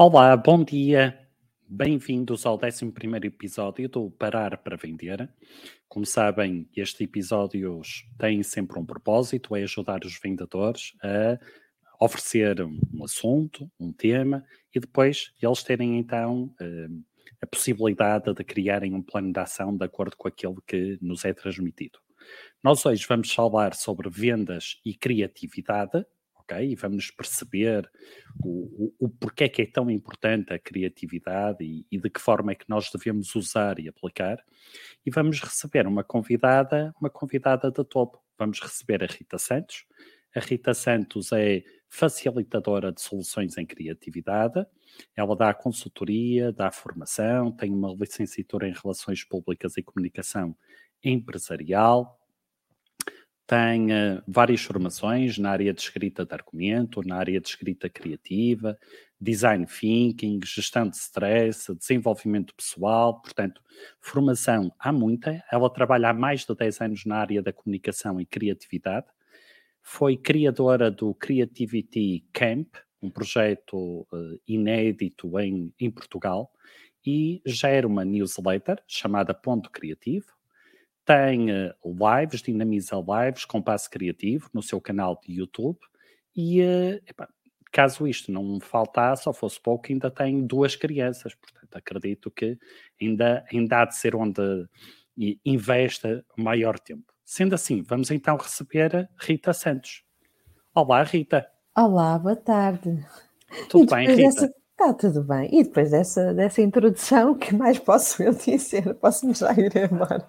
Olá, bom dia. Bem-vindos ao 11 episódio do Parar para Vender. Como sabem, estes episódios têm sempre um propósito: é ajudar os vendedores a oferecer um assunto, um tema, e depois eles terem então eh, a possibilidade de criarem um plano de ação de acordo com aquilo que nos é transmitido. Nós hoje vamos falar sobre vendas e criatividade, ok? E vamos perceber o, o, o porquê que é tão importante a criatividade e, e, de que forma é que nós devemos usar e aplicar. E vamos receber uma convidada, uma convidada de topo. Vamos receber a Rita Santos. A Rita Santos é facilitadora de soluções em criatividade. Ela dá consultoria, dá formação, tem uma licenciatura em Relações Públicas e Comunicação Empresarial, tem uh, várias formações na área de escrita de argumento, na área de escrita criativa, design thinking, gestão de stress, desenvolvimento pessoal, portanto, formação há muita. Ela trabalha há mais de 10 anos na área da comunicação e criatividade. Foi criadora do Creativity Camp, um projeto uh, inédito em, em Portugal, e gera uma newsletter chamada Ponto Criativo, tem uh, lives, dinamiza lives com passo criativo no seu canal de YouTube e uh, caso isto não faltasse ou fosse pouco, ainda tem duas crianças, portanto acredito que ainda, ainda há de ser onde investe maior tempo. Sendo assim, vamos então receber a Rita Santos. Olá, Rita. Olá, boa tarde. Tudo bem, Rita? Dessa... Está tudo bem. E depois dessa, dessa introdução, que mais posso eu dizer? Posso-me já ir embora?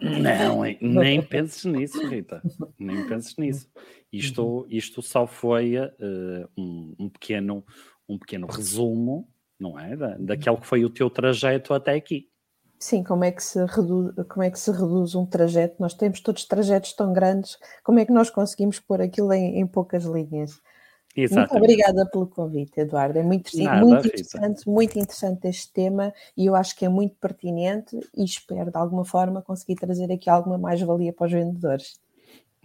Não, nem penses nisso, Rita. Nem penses nisso. Isto, uhum. isto só foi uh, um, um, pequeno, um pequeno resumo, não é? Da, daquele que foi o teu trajeto até aqui. Sim, como é, que se reduz, como é que se reduz um trajeto? Nós temos todos trajetos tão grandes, como é que nós conseguimos pôr aquilo em, em poucas linhas? Exatamente. Muito obrigada pelo convite, Eduardo. É muito, Nada, muito interessante, muito interessante este tema e eu acho que é muito pertinente e espero de alguma forma conseguir trazer aqui alguma mais-valia para os vendedores.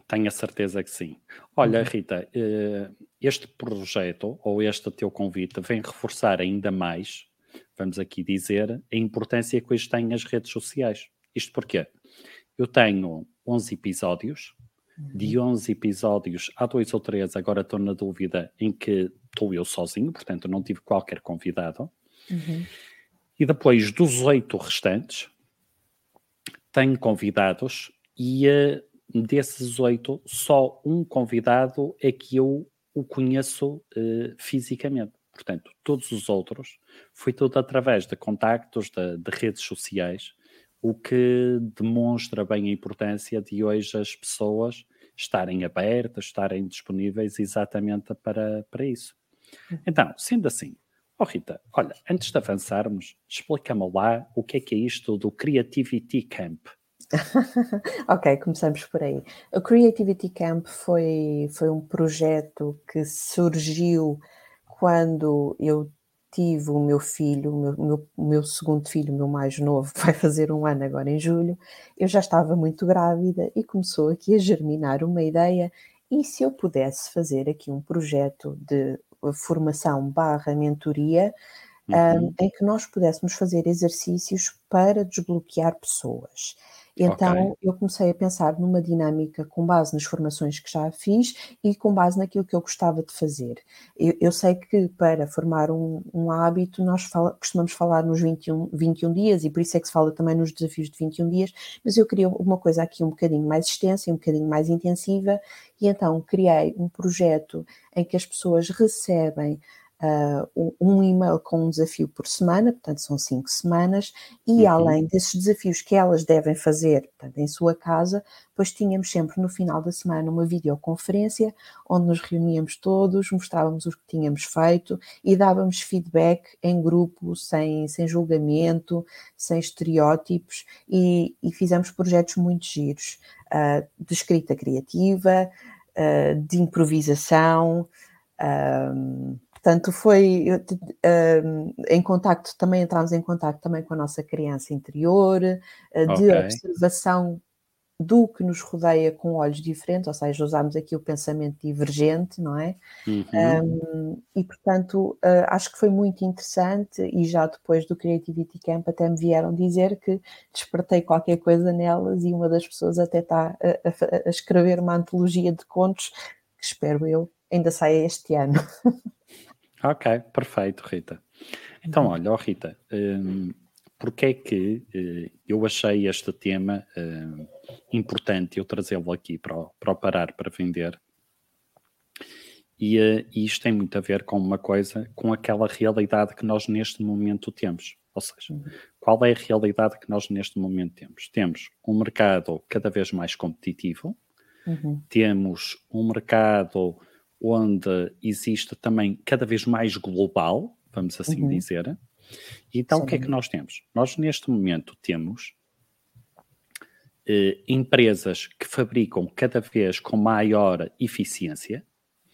Tenho a certeza que sim. Olha, uhum. Rita, eh, este projeto ou este teu convite vem reforçar ainda mais, vamos aqui dizer, a importância que hoje têm as redes sociais. Isto porque eu tenho 11 episódios de 11 episódios, há dois ou três, agora estou na dúvida, em que estou eu sozinho, portanto não tive qualquer convidado. Uhum. E depois dos oito restantes, tenho convidados e uh, desses oito, só um convidado é que eu o conheço uh, fisicamente. Portanto, todos os outros foi tudo através de contactos, de, de redes sociais, o que demonstra bem a importância de hoje as pessoas estarem abertas, estarem disponíveis exatamente para, para isso. Uhum. Então, sendo assim, oh Rita, olha, antes de avançarmos, explica-me lá o que é que é isto do Creativity Camp. ok, começamos por aí. O Creativity Camp foi, foi um projeto que surgiu quando eu tive o meu filho, o meu, meu, meu, segundo filho, o meu mais novo, vai fazer um ano agora em julho, eu já estava muito grávida e começou aqui a germinar uma ideia. E se eu pudesse fazer aqui um projeto de formação barra mentoria, uhum. um, em que nós pudéssemos fazer exercícios para desbloquear pessoas. Então okay. eu comecei a pensar numa dinâmica com base nas formações que já fiz e com base naquilo que eu gostava de fazer. Eu, eu sei que para formar um, um hábito nós fala, costumamos falar nos 21, 21 dias e por isso é que se fala também nos desafios de 21 dias, mas eu queria uma coisa aqui um bocadinho mais extensa e um bocadinho mais intensiva e então criei um projeto em que as pessoas recebem uh, um e-mail com um desafio por semana, portanto são cinco semanas, e uhum. além desses desafios que elas devem fazer portanto, em sua casa, pois tínhamos sempre no final da semana uma videoconferência onde nos reuníamos todos, mostrávamos o que tínhamos feito e dávamos feedback em grupo, sem, sem julgamento, sem estereótipos, e, e fizemos projetos muito giros uh, de escrita criativa, uh, de improvisação. Um, Portanto, foi uh, em contacto, também entramos em contacto também com a nossa criança interior, uh, de okay. observação do que nos rodeia com olhos diferentes, ou seja, usamos aqui o pensamento divergente, não é? Uhum. Um, e portanto, uh, acho que foi muito interessante e já depois do Creativity Camp até me vieram dizer que despertei qualquer coisa nelas e uma das pessoas até está a, a, a escrever uma antologia de contos que espero eu ainda saia este ano. ok, perfeito, Rita. Então, uhum. olha, oh, Rita, um, porque é que uh, eu achei este tema uh, importante eu trazê-lo aqui para o, para o Parar para Vender? E, uh, e isto tem muito a ver com uma coisa, com aquela realidade que nós neste momento temos. Ou seja, uhum. qual é a realidade que nós neste momento temos? Temos um mercado cada vez mais competitivo, uhum. temos um mercado onde existe também cada vez mais global, vamos assim uhum. dizer. Então, Sim. o que é que nós temos? Nós, neste momento, temos eh, empresas que fabricam cada vez com maior eficiência,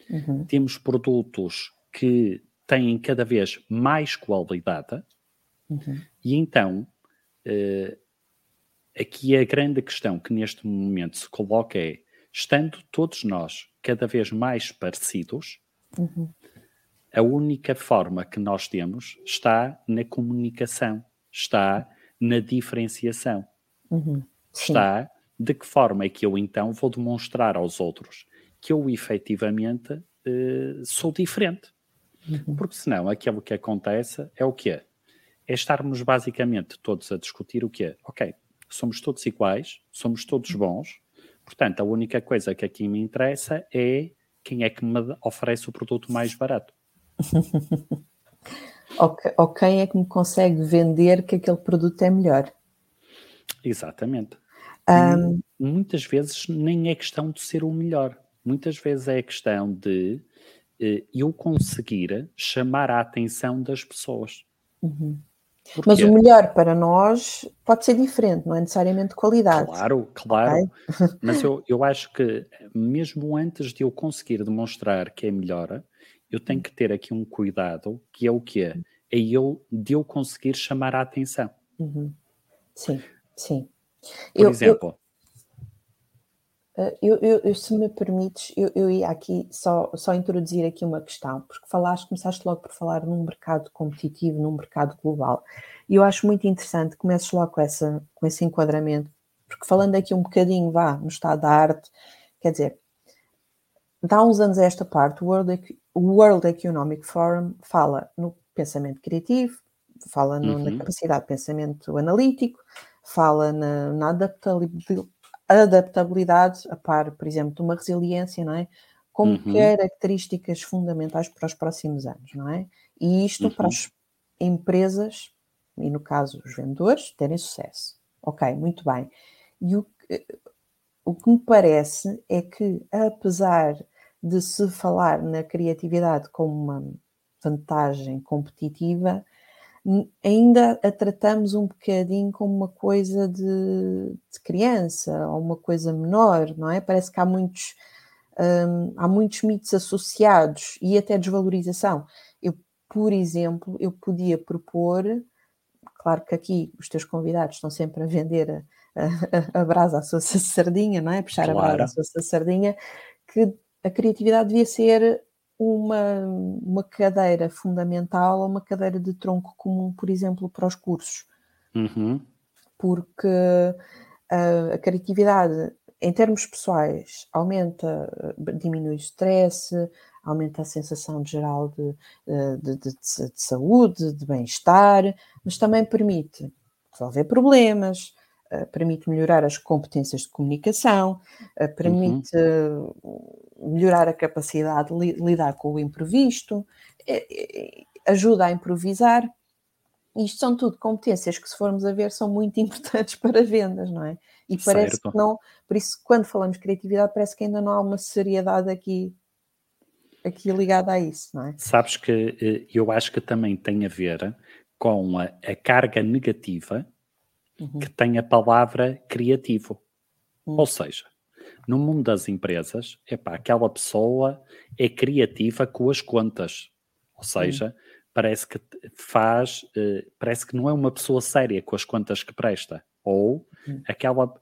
uhum. temos produtos que têm cada vez mais qualidade, uhum. e então, eh, aqui a grande questão que neste momento se coloca é: estando todos nós cada vez mais parecidos, uhum a única forma que nós temos está na comunicação, está na diferenciação. Uhum. Está de que forma é que eu então vou demonstrar aos outros que eu efetivamente uh, sou diferente. Uhum. Porque senão aquilo que acontece é o quê? É estarmos basicamente todos a discutir o quê? Ok, somos todos iguais, somos todos bons, portanto a única coisa que aqui me interessa é quem é que me oferece o produto mais barato. ou, quem é que me consegue vender que aquele produto é melhor. Exatamente. Um... Muitas vezes nem é questão de ser o melhor. Muitas vezes é questão de uh, eu conseguir chamar a atenção das pessoas. Uhum. Mas o melhor para nós pode ser diferente, não é necessariamente qualidade. Claro, claro. Okay? Mas eu, eu acho que mesmo antes de eu conseguir demonstrar que é melhor, eu tenho que ter aqui um cuidado, que é o que é? É eu, de eu conseguir chamar a atenção. Uhum. Sim, sim. Por eu, exemplo. Eh, eu, eu, se me permites, eu, eu ia aqui só, só introduzir aqui uma questão, porque falaste, começaste logo por falar num mercado competitivo, num mercado global. E eu acho muito interessante, começas logo com, essa, com esse enquadramento, porque falando aqui um bocadinho, vá, no estado da arte, quer dizer, dá uns anos a esta parte, o World, o World Economic Forum fala no pensamento criativo, fala no, uhum. na capacidade de pensamento analítico, fala na, na adaptabilidade, a par, por exemplo, de uma resiliência, não é? Como uhum. características fundamentais para os próximos anos, não é? E isto uhum. para as empresas, e no caso os vendedores, terem sucesso. Ok, muito bem. E o, o que me parece é que, apesar de se falar na criatividade como uma vantagem competitiva, ainda a tratamos um bocadinho como uma coisa de, de criança ou uma coisa menor, não é? Parece que há muitos, hum, há muitos mitos associados e até desvalorização. Eu, por exemplo, eu podia propor, claro que aqui os teus convidados estão sempre a vender a, a, a brasa à sua sardinha, não é? Puxar claro. a brasa à sua sardinha, que a criatividade devia ser uma, uma cadeira fundamental ou uma cadeira de tronco comum, por exemplo, para os cursos. Uhum. Porque a, a, criatividade, em termos pessoais, aumenta, diminui o stress, aumenta a sensação geral de, de, de, de saúde, de bem-estar, mas também permite resolver problemas, permite melhorar as competências de comunicação, eh, permite uhum. melhorar a capacidade de lidar com o imprevisto, ajuda a improvisar. Isto são tudo competências que, se formos a ver, são muito importantes para vendas, não é? E parece certo. que não, por isso, quando falamos de criatividade, parece que ainda não há uma seriedade aqui, aqui ligada a isso, não é? Sabes que eh, eu acho que também tem a ver com a, a carga negativa uhum. que tem a palavra criativo. Uhum. Ou seja, no mundo das empresas, epá, aquela pessoa é criativa com as contas. Ou seja, uhum. parece que faz, uh, parece que não é uma pessoa séria com as contas que presta. Ou aquela,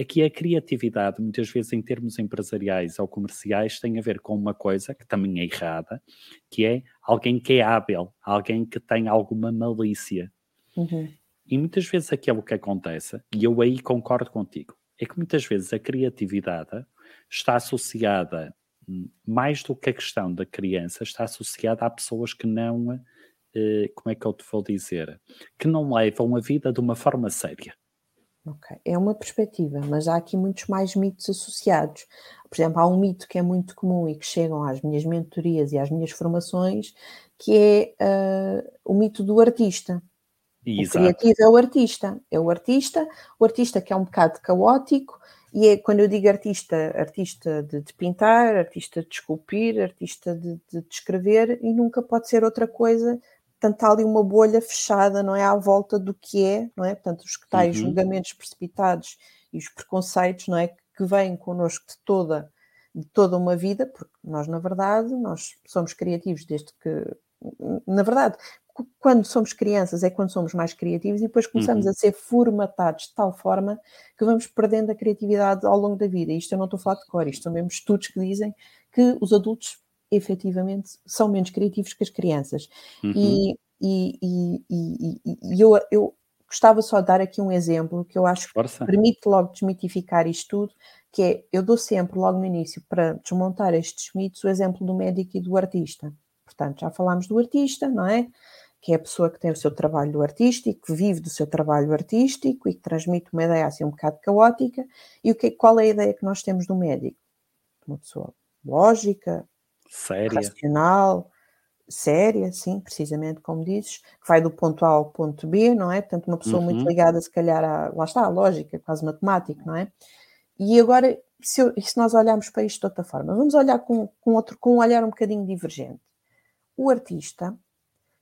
aqui a criatividade, muitas vezes em termos empresariais ou comerciais, tem a ver com uma coisa que também é errada, que é alguém que é hábil, alguém que tem alguma malícia. Uhum. E muitas vezes aquilo que acontece, e eu aí concordo contigo, é que muitas vezes a criatividade está associada, hum, mais do que a questão da criança, está associada a pessoas que não, eh, como é que eu te vou dizer, que não levam a vida de uma forma séria. Ok, é uma perspectiva, mas há aqui muitos mais mitos associados. Por exemplo, há um mito que é muito comum e que chegam às minhas mentorias e às minhas formações, que é uh, o mito do artista. Exato. O criativo é o artista, é o artista, o artista que é um bocado caótico, e é quando eu digo artista, artista de, de pintar, artista de esculpir, artista de, de, de escrever, e nunca pode ser outra coisa portanto há ali uma bolha fechada, não é, à volta do que é, não é, portanto os que tais uhum. julgamentos precipitados e os preconceitos, não é, que vêm connosco de toda, de toda uma vida, porque nós na verdade, nós somos criativos desde que, na verdade, quando somos crianças é quando somos mais criativos e depois começamos uhum. a ser formatados de tal forma que vamos perdendo a criatividade ao longo da vida. Isto eu não estou a falar de cor, isto são mesmo estudos que dizem que os adultos efetivamente são menos criativos que as crianças. Uhum. E, e, e, e, eu, eu gostava só de dar aqui um exemplo que eu acho Força. que permite logo desmitificar isto tudo, que é, eu dou sempre logo no início, para desmontar estes mitos, o exemplo do médico e do artista. Portanto, já falámos do artista, não é? Que é a pessoa que tem o seu trabalho artístico, que vive do seu trabalho artístico e que transmite uma ideia assim um bocado caótica. E o que, qual é a ideia que nós temos do médico? Uma pessoa lógica, séria. racional, séria, sim, precisamente como dizes, que vai do ponto A ao ponto B, não é? Portanto, uma pessoa uhum. muito ligada, se calhar, à, lá está, à lógica, quase matemática, não é? E agora, se, eu, se nós olharmos para isto de outra forma, vamos olhar com, com, outro, com um olhar um bocadinho divergente. O artista,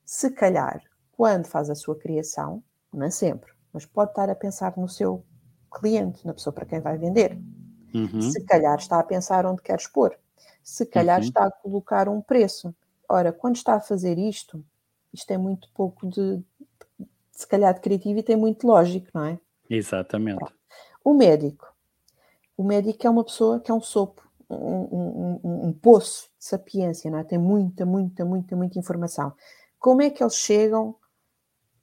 se calhar, quando faz a sua criação, não é sempre, mas pode estar a pensar no seu cliente, na pessoa para quem vai vender. Uhum. Se calhar está a pensar onde quer expor se calhar uhum. está a colocar um preço. Ora, quando está a fazer isto, isto é muito pouco de, se calhar, de criativo e tem muito lógico, não é? Exatamente. O médico. O médico é uma pessoa que é um sopo, um, um, um, um poço de sapiência, não é? Tem muita, muita, muita, muita informação. Como é que eles chegam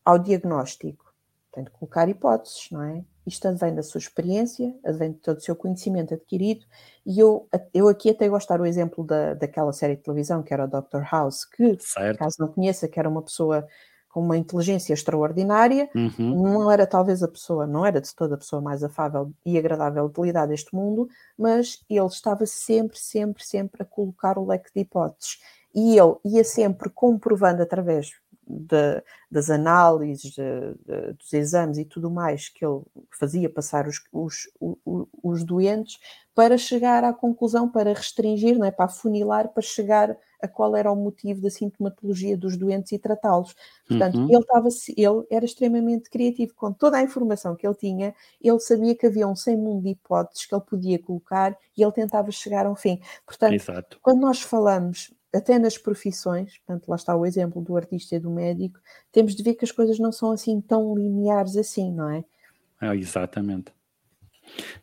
ao diagnóstico? Tem de colocar hipóteses, não é? Isto advém da sua experiência, advém de todo o seu conhecimento adquirido, e eu, eu aqui até gostar o exemplo da, daquela série de televisão que era o Dr. House, que, certo. caso não conheça, que era uma pessoa com uma inteligência extraordinária, uhum. não era talvez a pessoa, não era de toda a pessoa mais afável e agradável de lidar deste mundo, mas ele estava sempre, sempre, sempre a colocar o leque de hipóteses. E ele ia sempre comprovando através de, das análises, de, de, dos exames e tudo mais que ele fazia passar os, os, os, os, doentes para chegar à conclusão, para restringir, não é? para afunilar, para chegar a qual era o motivo da sintomatologia dos doentes e tratá-los. Portanto, uhum. ele, estava, ele era extremamente criativo. Com toda a informação que ele tinha, ele sabia que havia um sem mundo de hipóteses que ele podia colocar e ele tentava chegar ao fim. Portanto, Exato. quando nós falamos até nas profissões, portanto, lá está o exemplo do artista e do médico, temos de ver que as coisas não são assim tão lineares assim, não é? é exatamente.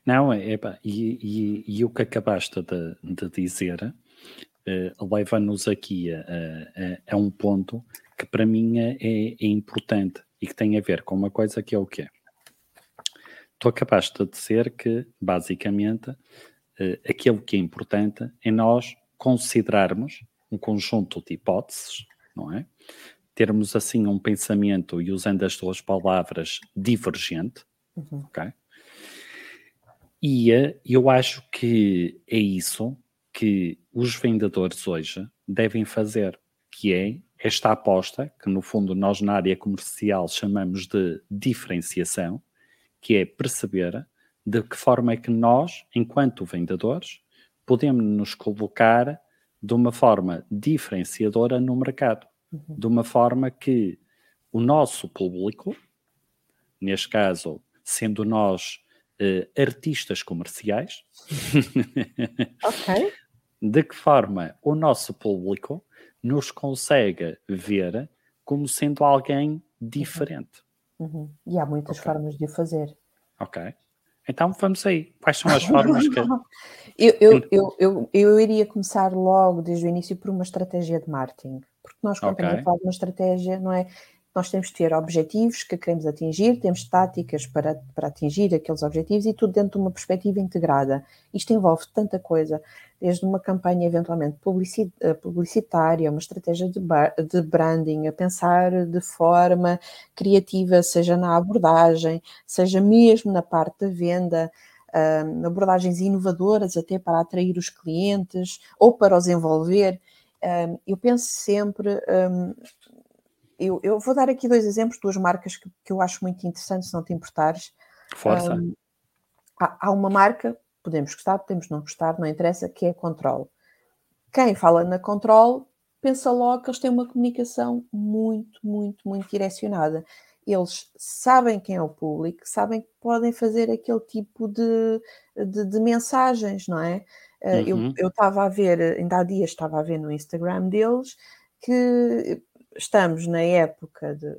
Não, é, e, e, e, o que acabaste de, de dizer uh, leva-nos aqui a, a, a, um ponto que para mim é, é, importante e que tem a ver com uma coisa que é o quê? Tu acabaste de dizer que, basicamente, uh, aquilo que é importante é nós considerarmos um conjunto de hipóteses, não é? Termos assim um pensamento, e usando as duas palavras, divergente, uhum. ok? E eh, eu acho que é isso que os vendedores hoje devem fazer, que é esta aposta, que no fundo nós na área comercial chamamos de diferenciação, que é perceber de que forma é que nós, enquanto vendedores, podemos nos colocar de uma forma diferenciadora no mercado, uhum. de uma forma que o nosso público, neste caso, sendo nós uh, artistas comerciais, okay. de que forma o nosso público nos consegue ver como sendo alguém diferente. Uhum. E há muitas okay. formas de o fazer. Ok. Então vamos aí. Quais são as formas que. eu, eu, eu, eu, eu iria começar logo desde o início por uma estratégia de marketing. Porque nós, quando okay. estamos a falar de uma estratégia, não é? Nós temos de ter objetivos que queremos atingir, temos táticas para, para atingir aqueles objetivos e tudo dentro de uma perspectiva integrada. Isto envolve tanta coisa, desde uma campanha eventualmente eh, publicitária, uma estratégia de, de branding, a pensar de forma criativa, seja na abordagem, seja mesmo na parte da venda, um, abordagens inovadoras até para atrair os clientes ou para os envolver. Um, eu penso sempre um, eu, eu, vou dar aqui dois exemplos, duas marcas que, que, eu acho muito interessantes, se não te importares. Força. Um, há, há, uma marca, podemos gostar, podemos não gostar, não interessa, que é a Control. Quem fala na Control pensa logo que eles têm uma comunicação muito, muito, muito direcionada. Eles sabem quem é o público, sabem que podem fazer aquele tipo de, de, de mensagens, não é? Uhum. Eu estava a ver, ainda há dias estava a ver no Instagram deles que estamos na época de,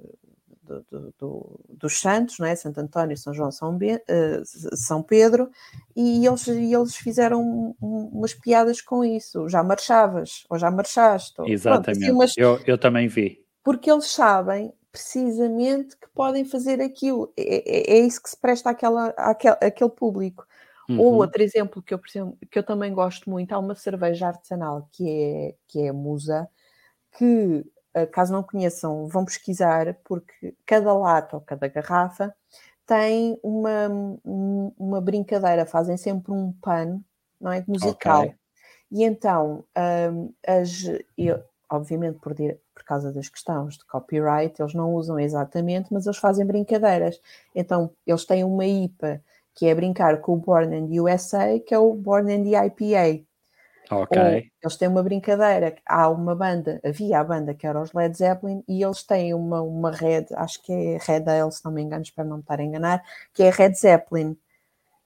do, do, dos santos, não é? Santo António, São João, São, Be uh, São Pedro, e eles, eles fizeram um, umas piadas com isso. Já marchavas, ou já marchaste. Ou, Exatamente, pronto, assim, umas... eu, eu também vi. Porque eles sabem precisamente que podem fazer aquilo. É, é, é isso que se presta àquela, àquele, àquele público. Uhum. Ou outro exemplo que eu, que eu também gosto muito, há uma cerveja artesanal que é, que é a Musa, que eh, caso não conheçam, vão pesquisar, porque cada lata ou cada garrafa tem uma, uma brincadeira, fazem sempre um pano, não é? Musical. Okay. E então, um, as, eu, obviamente, por, por causa das questões de copyright, eles não usam exatamente, mas eles fazem brincadeiras. Então, eles têm uma IPA que é brincar com o Born in the USA, que é o Born in the IPA. Ok. Ou eles têm uma brincadeira, há uma banda, havia a banda que era os Led Zeppelin, e eles têm uma, uma Red, acho que é Red Ale, se não me engano, espero não me estar a enganar, que é Red Zeppelin.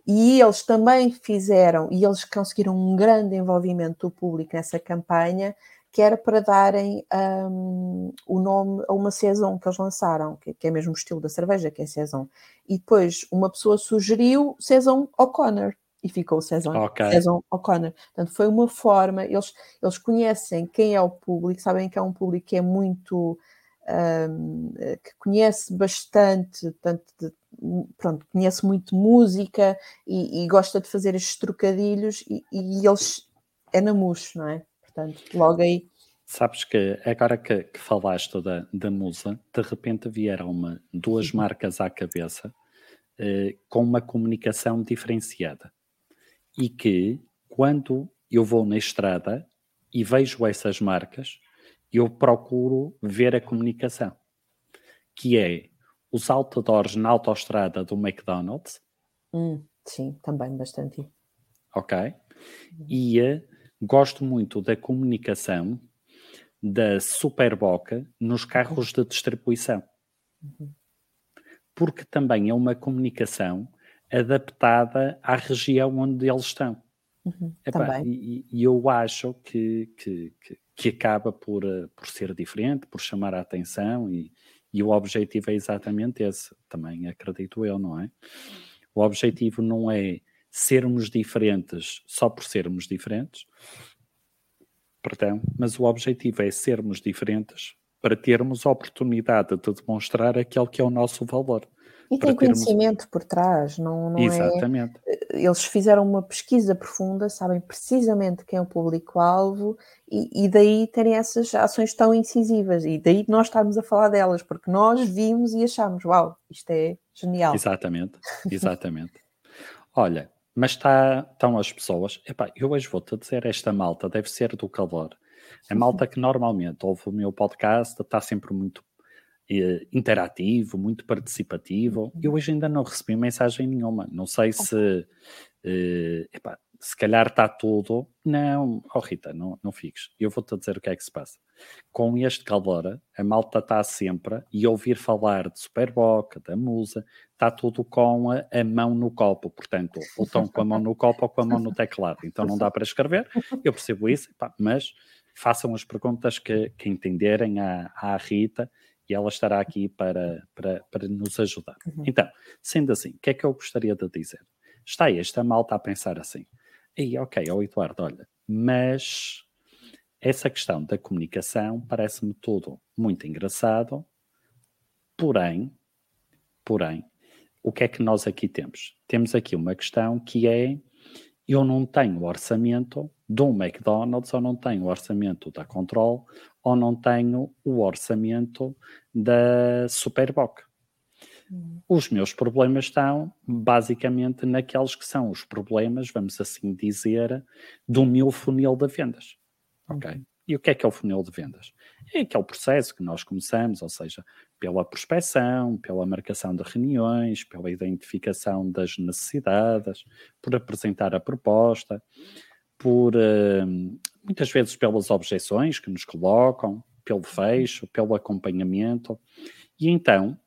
E eles também fizeram, e eles conseguiram um grande envolvimento do público nessa campanha, que era para darem um, o nome a uma Saison que eles lançaram, que, que, é mesmo o estilo da cerveja, que é Saison. E depois uma pessoa sugeriu Saison O'Connor e ficou Saison, okay. Saison O'Connor. Portanto, foi uma forma, eles, eles conhecem quem é o público, sabem que é um público que é muito. Um, que conhece bastante, tanto de, pronto, conhece muito música e, e, gosta de fazer estes trocadilhos e, e eles é na mousse, não é? Portanto, logo aí. Sabes que agora que, que falaste da, da musa, de repente vieram uma, duas marcas à cabeça eh, com uma comunicação diferenciada e que quando eu vou na estrada e vejo essas marcas, eu procuro ver a comunicação, que é os outdoors na autoestrada do McDonald's. Hum, sim, também bastante. Ok. E uh, gosto muito da comunicação da Superboca nos carros de distribuição. Uhum. Porque também é uma comunicação adaptada à região onde eles estão. Uhum, Epá, e, e, eu acho que, que, que, acaba por, eh, por ser diferente, por chamar a atenção, e, e o objetivo é exatamente esse, também acredito eu, não é? O objetivo não é sermos diferentes só por sermos diferentes, perdão, mas o objetivo é sermos diferentes para termos a oportunidade de demonstrar aquele que é o nosso valor. E tem conhecimento por trás, não, não é Exatamente. é? Eles fizeram uma pesquisa profunda, sabem precisamente quem é o público-alvo e, e, daí terem essas ações tão incisivas e daí nós estarmos a falar delas, porque nós vimos e achamos, uau, isto é genial. Exatamente, exatamente. Olha, mas está, estão as pessoas, epá, eu hoje vou-te dizer, esta malta deve ser do calor. A malta que normalmente ouve o meu podcast está sempre muito interativo, muito participativo. Eu uhum. hoje ainda não recebi mensagem nenhuma. Não sei se, eh, epá, se calhar está tudo. Não, oh Rita, não, não fiques. Eu vou-te dizer o que é que se passa. Com este calor, a malta está sempre, e ouvir falar de Superboca, da Musa, está tudo com a, a, mão no copo. Portanto, ou estão com a mão no copo ou com a mão no teclado. Então não dá para escrever. Eu percebo isso, epá, mas façam as perguntas que, que entenderem à, à Rita e ela estará aqui para, para, para nos ajudar. Uhum. Então, sendo assim, o que é que eu gostaria de dizer? está esta malta a pensar assim. E ok, ó Eduardo, olha, mas essa questão da comunicação parece-me tudo muito engraçado, porém, porém, o que é que nós aqui temos? Temos aqui uma questão que é eu não tenho orçamento um McDonald's ou não tenho orçamento da Control ou não tenho o orçamento da Superboc. Hum. Os meus problemas estão basicamente naqueles que são os problemas, vamos assim dizer, do meu funil de vendas. Ok? Uhum. E o que é que é o funil de vendas? É aquele processo que nós começamos, ou seja, pela prospecção, pela marcação de reuniões, pela identificação das necessidades, por apresentar a proposta, por uh, muitas vezes pelas objeções que nos colocam, pelo fecho, pelo acompanhamento. E então,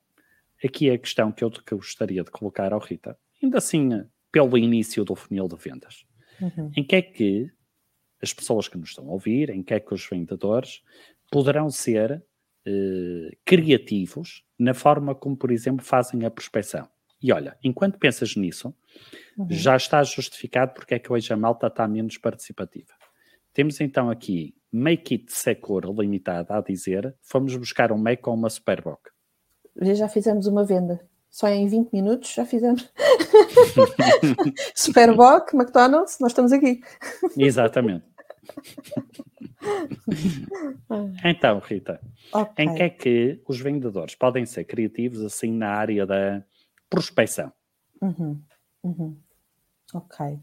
aqui é a questão que eu, gostaria de colocar ao Rita, ainda assim, pelo início do funil de vendas. Uhum. Em que é que as pessoas que nos estão a ouvir, em que é que os vendedores poderão ser eh, criativos na forma como, por exemplo, fazem a prospecção. E olha, enquanto pensas nisso, uhum. já está justificado porque é que hoje a malta está menos participativa. Temos então aqui Make It Secure Limitada a dizer fomos buscar um Mac ou uma Superboc. Já fizemos uma venda. Só em 20 minutos já fizemos. Superboc, McDonald's, nós estamos aqui. Exatamente. então, Rita, okay. em que é que os vendedores podem ser criativos assim na área da prospecção? Uhum. Uhum. Ok.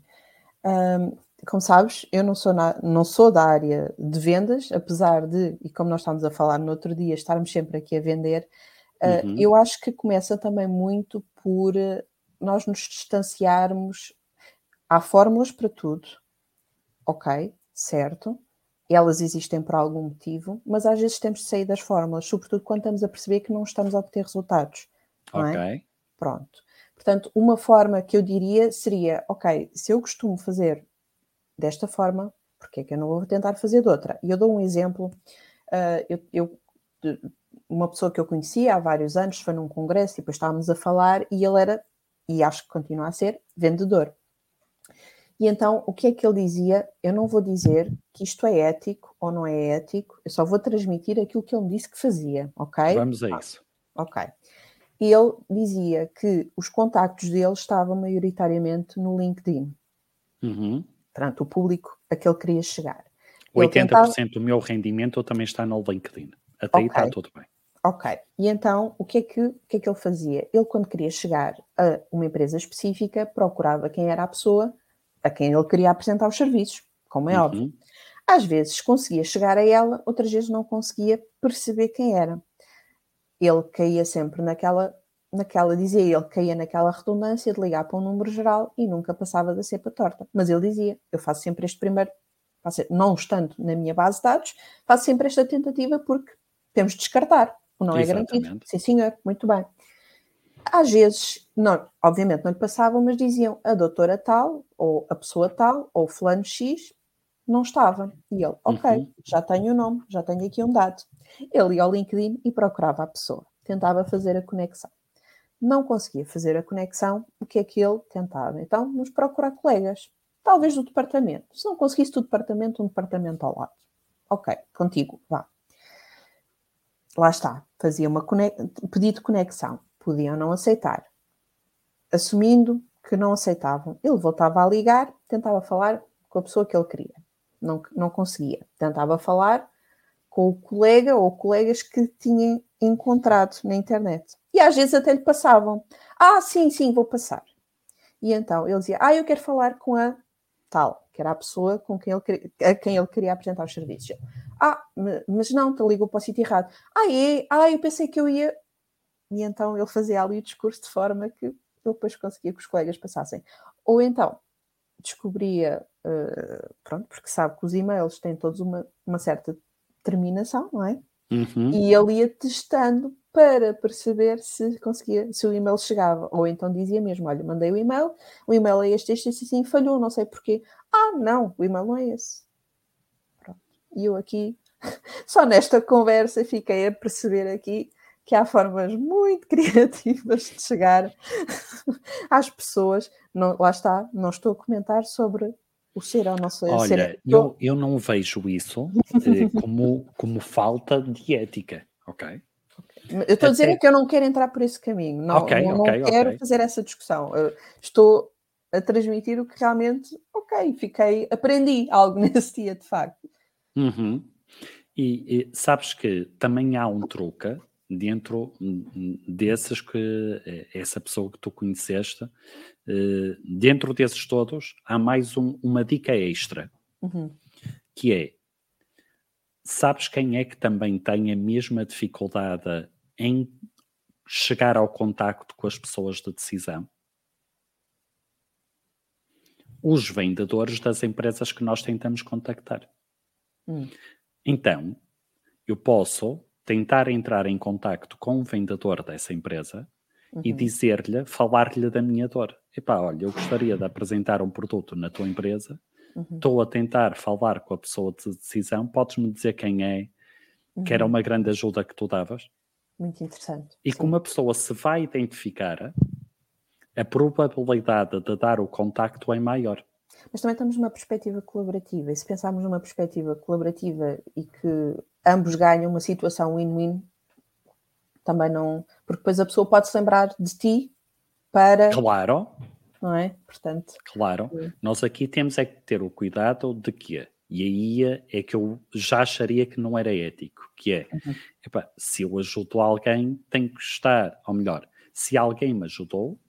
Um, como sabes, eu não sou, na, não sou da área de vendas, apesar de, e como nós estávamos a falar no outro dia, estarmos sempre aqui a vender, uh, uhum. eu acho que começa também muito por uh, nós nos distanciarmos. Há fórmulas para tudo, ok? certo, elas existem por algum motivo, mas às vezes temos de sair das fórmulas, sobretudo quando estamos a perceber que não estamos a obter resultados. É? ok. É? Pronto. Portanto, uma forma que eu diria seria: ok, se eu costumo fazer desta forma, porque é que eu não vou tentar fazer de outra? E eu dou um exemplo. Uh, eu, eu, uma pessoa que eu conhecia há vários anos foi num congresso e depois estávamos a falar e ele era, e acho que continua a ser, vendedor. E então, o que é que ele dizia? Eu não vou dizer que isto é ético ou não é ético, eu só vou transmitir aquilo que ele me disse que fazia, ok? Vamos a isso. Ok. E ele dizia que os contactos dele estavam maioritariamente no LinkedIn. Uhum. Portanto, o público a que ele queria chegar. 80% tentava... do meu rendimento também está no LinkedIn. Até okay. aí está tudo bem. Ok. E então, o que, é que, o que é que ele fazia? Ele, quando queria chegar a uma empresa específica, procurava quem era a pessoa a quem ele queria apresentar os serviços, como é uhum. óbvio. Às vezes conseguia chegar a ela, outras vezes não conseguia perceber quem era. Ele caía sempre naquela, naquela dizia ele, caía naquela redundância de ligar para um número geral e nunca passava da cepa torta. Mas ele dizia, eu faço sempre este primeiro, faço, não estando na minha base de dados, faço sempre esta tentativa porque temos de descartar, o não Exatamente. é garantido. Sim, senhor, muito bem. Às vezes, não, obviamente não lhe passavam, mas diziam a doutora tal, ou a pessoa tal, ou fulano X, não estava. E ele, ok, uhum. já tenho o nome, já tenho aqui um dado. Ele ia ao LinkedIn e procurava a pessoa, tentava fazer a conexão. Não conseguia fazer a conexão, o que é que ele tentava? Então, nos procurar colegas, talvez do departamento. Se não conseguisse do departamento, um departamento ao lado. Ok, contigo, vá. Lá está, fazia uma pedido de conexão podiam não aceitar. Assumindo que não aceitavam, ele voltava a ligar, tentava falar com a pessoa que ele queria. Não, não conseguia. Tentava falar com o colega ou colegas que tinha encontrado na internet. E às vezes até lhe passavam. Ah, sim, sim, vou passar. E então ele dizia, ah, eu quero falar com a tal, que era a pessoa com quem ele, a quem ele queria apresentar os serviços. Ah, mas não, te ligou para o sítio errado. Ah, é? Ah, eu pensei que eu ia e então ele fazia ali o discurso de forma que ele depois conseguia que os colegas passassem. Ou então descobria, uh, pronto, porque sabe que os e-mails têm todos uma, uma certa terminação, não é? Uhum. E ele ia testando para perceber se conseguia, se o e-mail chegava. Ou então dizia mesmo: Olha, mandei o e-mail, o e-mail é este, este, este, assim, falhou, não sei porquê. Ah, não, o e-mail não é esse. Pronto. E eu aqui, só nesta conversa, fiquei a perceber aqui que há formas muito criativas de chegar às pessoas, não, lá está, não estou a comentar sobre o ser não ser. Olha, ser... eu, eu não vejo isso eh, como, como falta de ética, ok? Eu estou a dizer que eu não quero entrar por esse caminho. Não, Ok, não, ok, não quero ok. fazer essa discussão. Eu estou a transmitir o que realmente, ok, fiquei, aprendi algo nesse dia, de facto. Uhum. E, e sabes que também há um truque dentro desses que eh, essa pessoa que tu conheceste, eh, dentro desses todos, há mais um- uma dica extra, Uhum. que é sabes quem é que também tem a mesma dificuldade em chegar ao contacto com as pessoas de decisão? Os vendedores das empresas que nós tentamos contactar. Hum. Então, eu posso tentar entrar em contacto com o vendedor dessa empresa e Uhum. dizer-lhe, falar-lhe da minha dor. Epá, olha, eu gostaria de apresentar um produto na tua empresa, Uhum. estou a tentar falar com a pessoa de decisão, podes-me dizer quem é, que era Uhum. uma grande ajuda que tu davas? Muito interessante. E Sim. como a pessoa se vai identificar, a probabilidade de dar o contacto é maior. Mas também estamos numa perspectiva colaborativa. E se pensarmos numa perspectiva colaborativa e que ambos ganham uma situação win-win, também não. Porque depois a pessoa pode se lembrar de ti para. Claro, Não é? Portanto, claro. Sim. Nós aqui temos é que ter o cuidado de que, e aí é que eu já acharia que não era ético, que é, Uhum. epá, se eu ajudo alguém, tem que estar, ou melhor, se alguém me ajudou,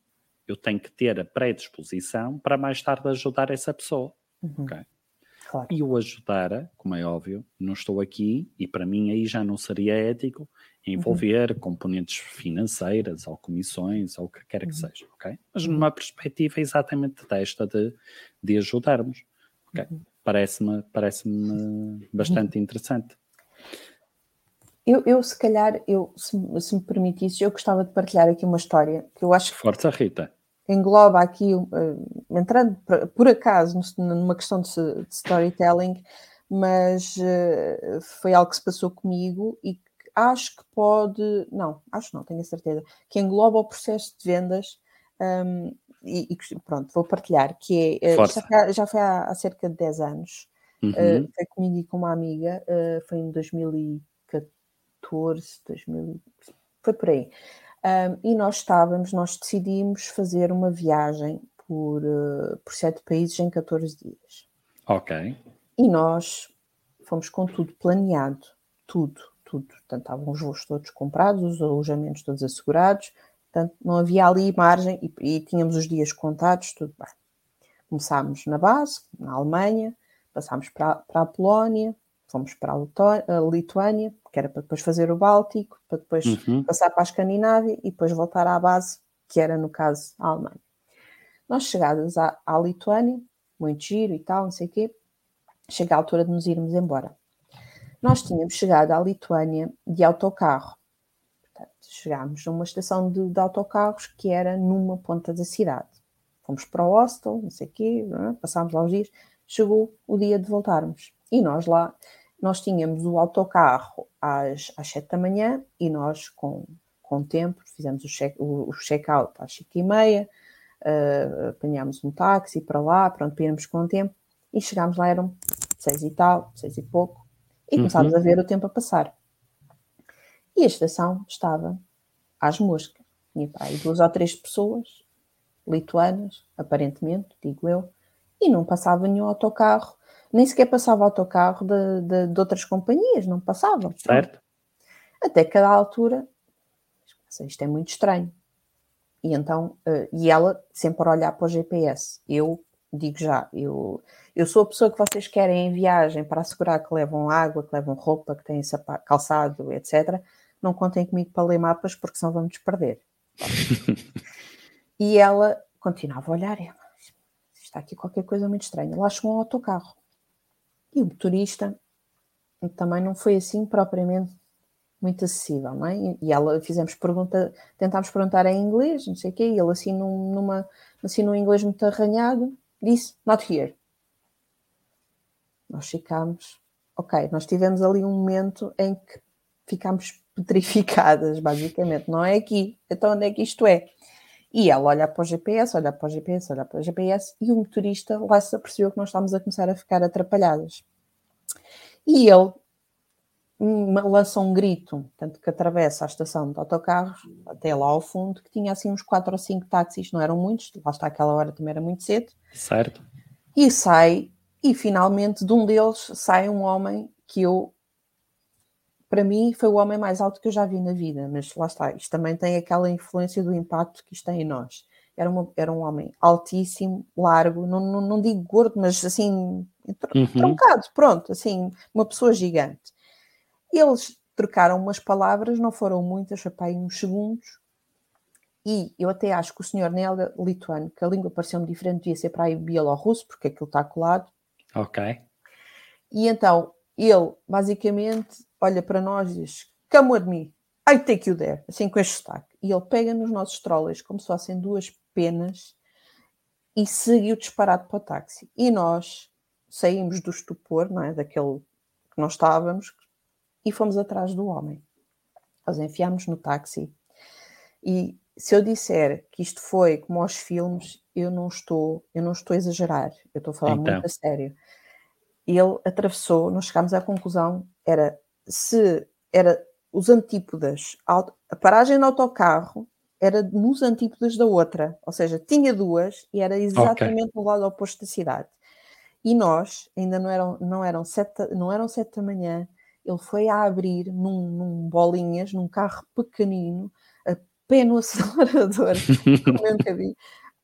eu tenho que ter a predisposição para mais tarde ajudar essa pessoa. uhum, Ok. Claro. E o ajudar, como é óbvio, não estou aqui, e para mim aí já não seria ético envolver componentes financeiras ou comissões ou o que quer que seja, ok? Mas numa perspectiva exatamente desta de, de ajudarmos, ok? Parece-me parece bastante interessante. Eu, eu, se calhar, eu, se, se me permitisse, eu gostava de partilhar aqui uma história que eu acho que Força, Rita. Engloba aqui, uh, entrando por, acaso numa questão de, storytelling, mas uh, foi algo que se passou comigo e que acho que pode, não, acho não, tenho a certeza, que engloba o processo de vendas um, e, e pronto, vou partilhar, que é, Força. já foi, há- já foi há, há cerca de 10 anos, Uhum. Uh, foi comigo e com uma amiga, uh, foi em 2014, 2000, foi por aí. Um, e nós estávamos, nós decidimos fazer uma viagem por, uh, por sete países em 14 dias. Ok. E nós fomos com tudo planeado, tudo, tudo. Portanto, estavam os voos todos comprados, os alojamentos todos assegurados, portanto, não havia ali margem e, e tínhamos os dias contados, tudo bem. Começámos na base, na Alemanha, passámos para, para a Polónia, fomos para a, Lituânia, que era para depois fazer o Báltico, para depois Uhum. passar para a Escandinávia e depois voltar à base, que era no caso a Alemanha. Nós chegadas à, à Lituânia, muito giro e tal, não sei o quê, chega a altura de nos irmos embora. Nós tínhamos chegado à Lituânia de autocarro. Portanto, chegámos numa estação de, de autocarros que era numa ponta da cidade. Fomos para o hostel, não sei o quê, é? passámos lá os dias, chegou o dia de voltarmos. E nós lá, nós tínhamos o autocarro às, às 7 da manhã e nós, com, com tempo, fizemos o check- check-out às 5 e meia, uh, apanhámos um táxi para lá, pronto, para irmos com tempo, e chegámos lá, eram seis e tal, seis e pouco, e começámos Uhum. a ver o tempo a passar. E a estação estava às moscas. Tinha para aí duas ou três pessoas, lituanas, aparentemente, digo eu, e não passava nenhum autocarro, nem sequer passava autocarro de, de, de outras companhias, não passavam. Certo? Até que a altura, isto é muito estranho. E então, eh, e ela sempre a olhar para o GPS. Eu digo já, eu, eu sou a pessoa que vocês querem em viagem para assegurar que levam água, que levam roupa, que têm sapa- calçado, etc. Não contem comigo para ler mapas porque senão vamos perder. e ela continuava a olhar, ela, está aqui qualquer coisa muito estranha. Lá chegou um autocarro. E o motorista também não foi assim propriamente muito acessível, não é? E- E ela fizemos pergunta, tentámos perguntar em inglês, não sei o quê, e ele assim num, numa, assim num inglês muito arranhado, disse not here. Nós ficámos, ok, nós tivemos ali um momento em que ficámos petrificadas, basicamente, não é aqui, então onde é que isto é? E ela olha para o GPS, olha para o GPS, olha para o GPS, e o motorista lá se apercebeu que nós estávamos a começar a ficar atrapalhadas. E ele lança um grito, tanto que atravessa a estação de autocarros até lá ao fundo, que tinha assim uns quatro ou cinco táxis, não eram muitos, lá está aquela hora também era muito cedo. Certo. E sai, e finalmente de um deles sai um homem que eu, para mim, foi o homem mais alto que eu já vi na vida, mas lá está, isto também tem aquela influência do impacto que isto tem em nós. Era, uma, era um homem altíssimo, largo, não, não, não digo gordo, mas assim, uhum. troncado, pronto, assim, uma pessoa gigante eles trocaram umas palavras, não foram muitas, foi para aí uns segundos, e eu até acho que o senhor nem é lituano, que a língua pareceu-me diferente, devia ser para aí bielorrusso, porque aquilo está colado. Ok. E então, ele, basicamente, olha para nós e diz, come with me, I take you there, assim com este sotaque. E ele pega nos nossos trolleys como se fossem duas penas e seguiu disparado para o táxi. E nós saímos do estupor, não é? Daquele que nós estávamos, e fomos atrás do homem. Nós enfiámos no táxi e se eu disser que isto foi como aos filmes, eu não estou, eu não estou a exagerar, eu estou a falar então. muito a sério. Ele atravessou, nós chegámos à conclusão, era se era os antípodas, a paragem do autocarro era nos antípodas da outra, ou seja, tinha duas e era exatamente okay. no lado oposto da cidade. E nós, ainda não eram, não eram, sete, não eram sete da manhã, ele foi a abrir num, num bolinhas, num carro pequenino, a pé no acelerador, como eu nunca vi,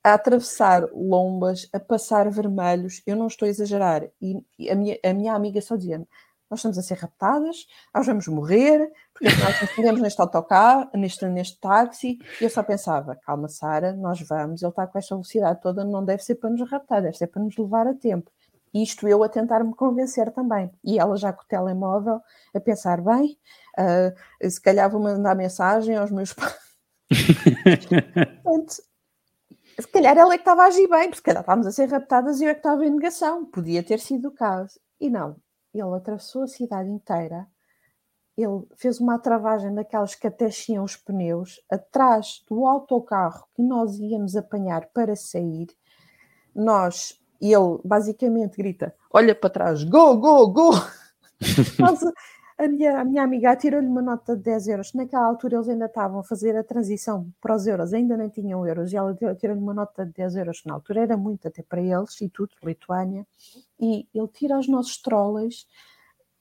a atravessar lombas, a passar vermelhos, eu não estou a exagerar, e, e a, minha, a minha amiga só dizia nós estamos a ser raptadas, nós vamos morrer, porque nós nos prendemos neste autocarro, neste, neste táxi, e eu só pensava, calma Sara, nós vamos, ele está com esta velocidade toda, não deve ser para nos raptar, deve ser para nos levar a tempo. Isto eu a tentar me convencer também. E ela já com o telemóvel a pensar, bem, uh, se calhar vou mandar mensagem aos meus pais. Portanto, se calhar ela é que estava a agir bem, porque se calhar estávamos a ser raptadas e eu é que estava em negação. Podia ter sido o caso. E não, ele atravessou a cidade inteira, ele fez uma travagem daquelas que até tinham os pneus, atrás do autocarro que nós íamos apanhar para sair. Nós e ele basicamente grita: olha para trás, go, go, go! a, minha, a minha amiga tirou-lhe uma nota de 10 euros. Naquela altura eles ainda estavam a fazer a transição para os euros, ainda nem tinham euros, e ela tirou-lhe uma nota de 10 euros, que na altura era muito até para eles e tudo, Lituânia. E ele tira os nossos trolleys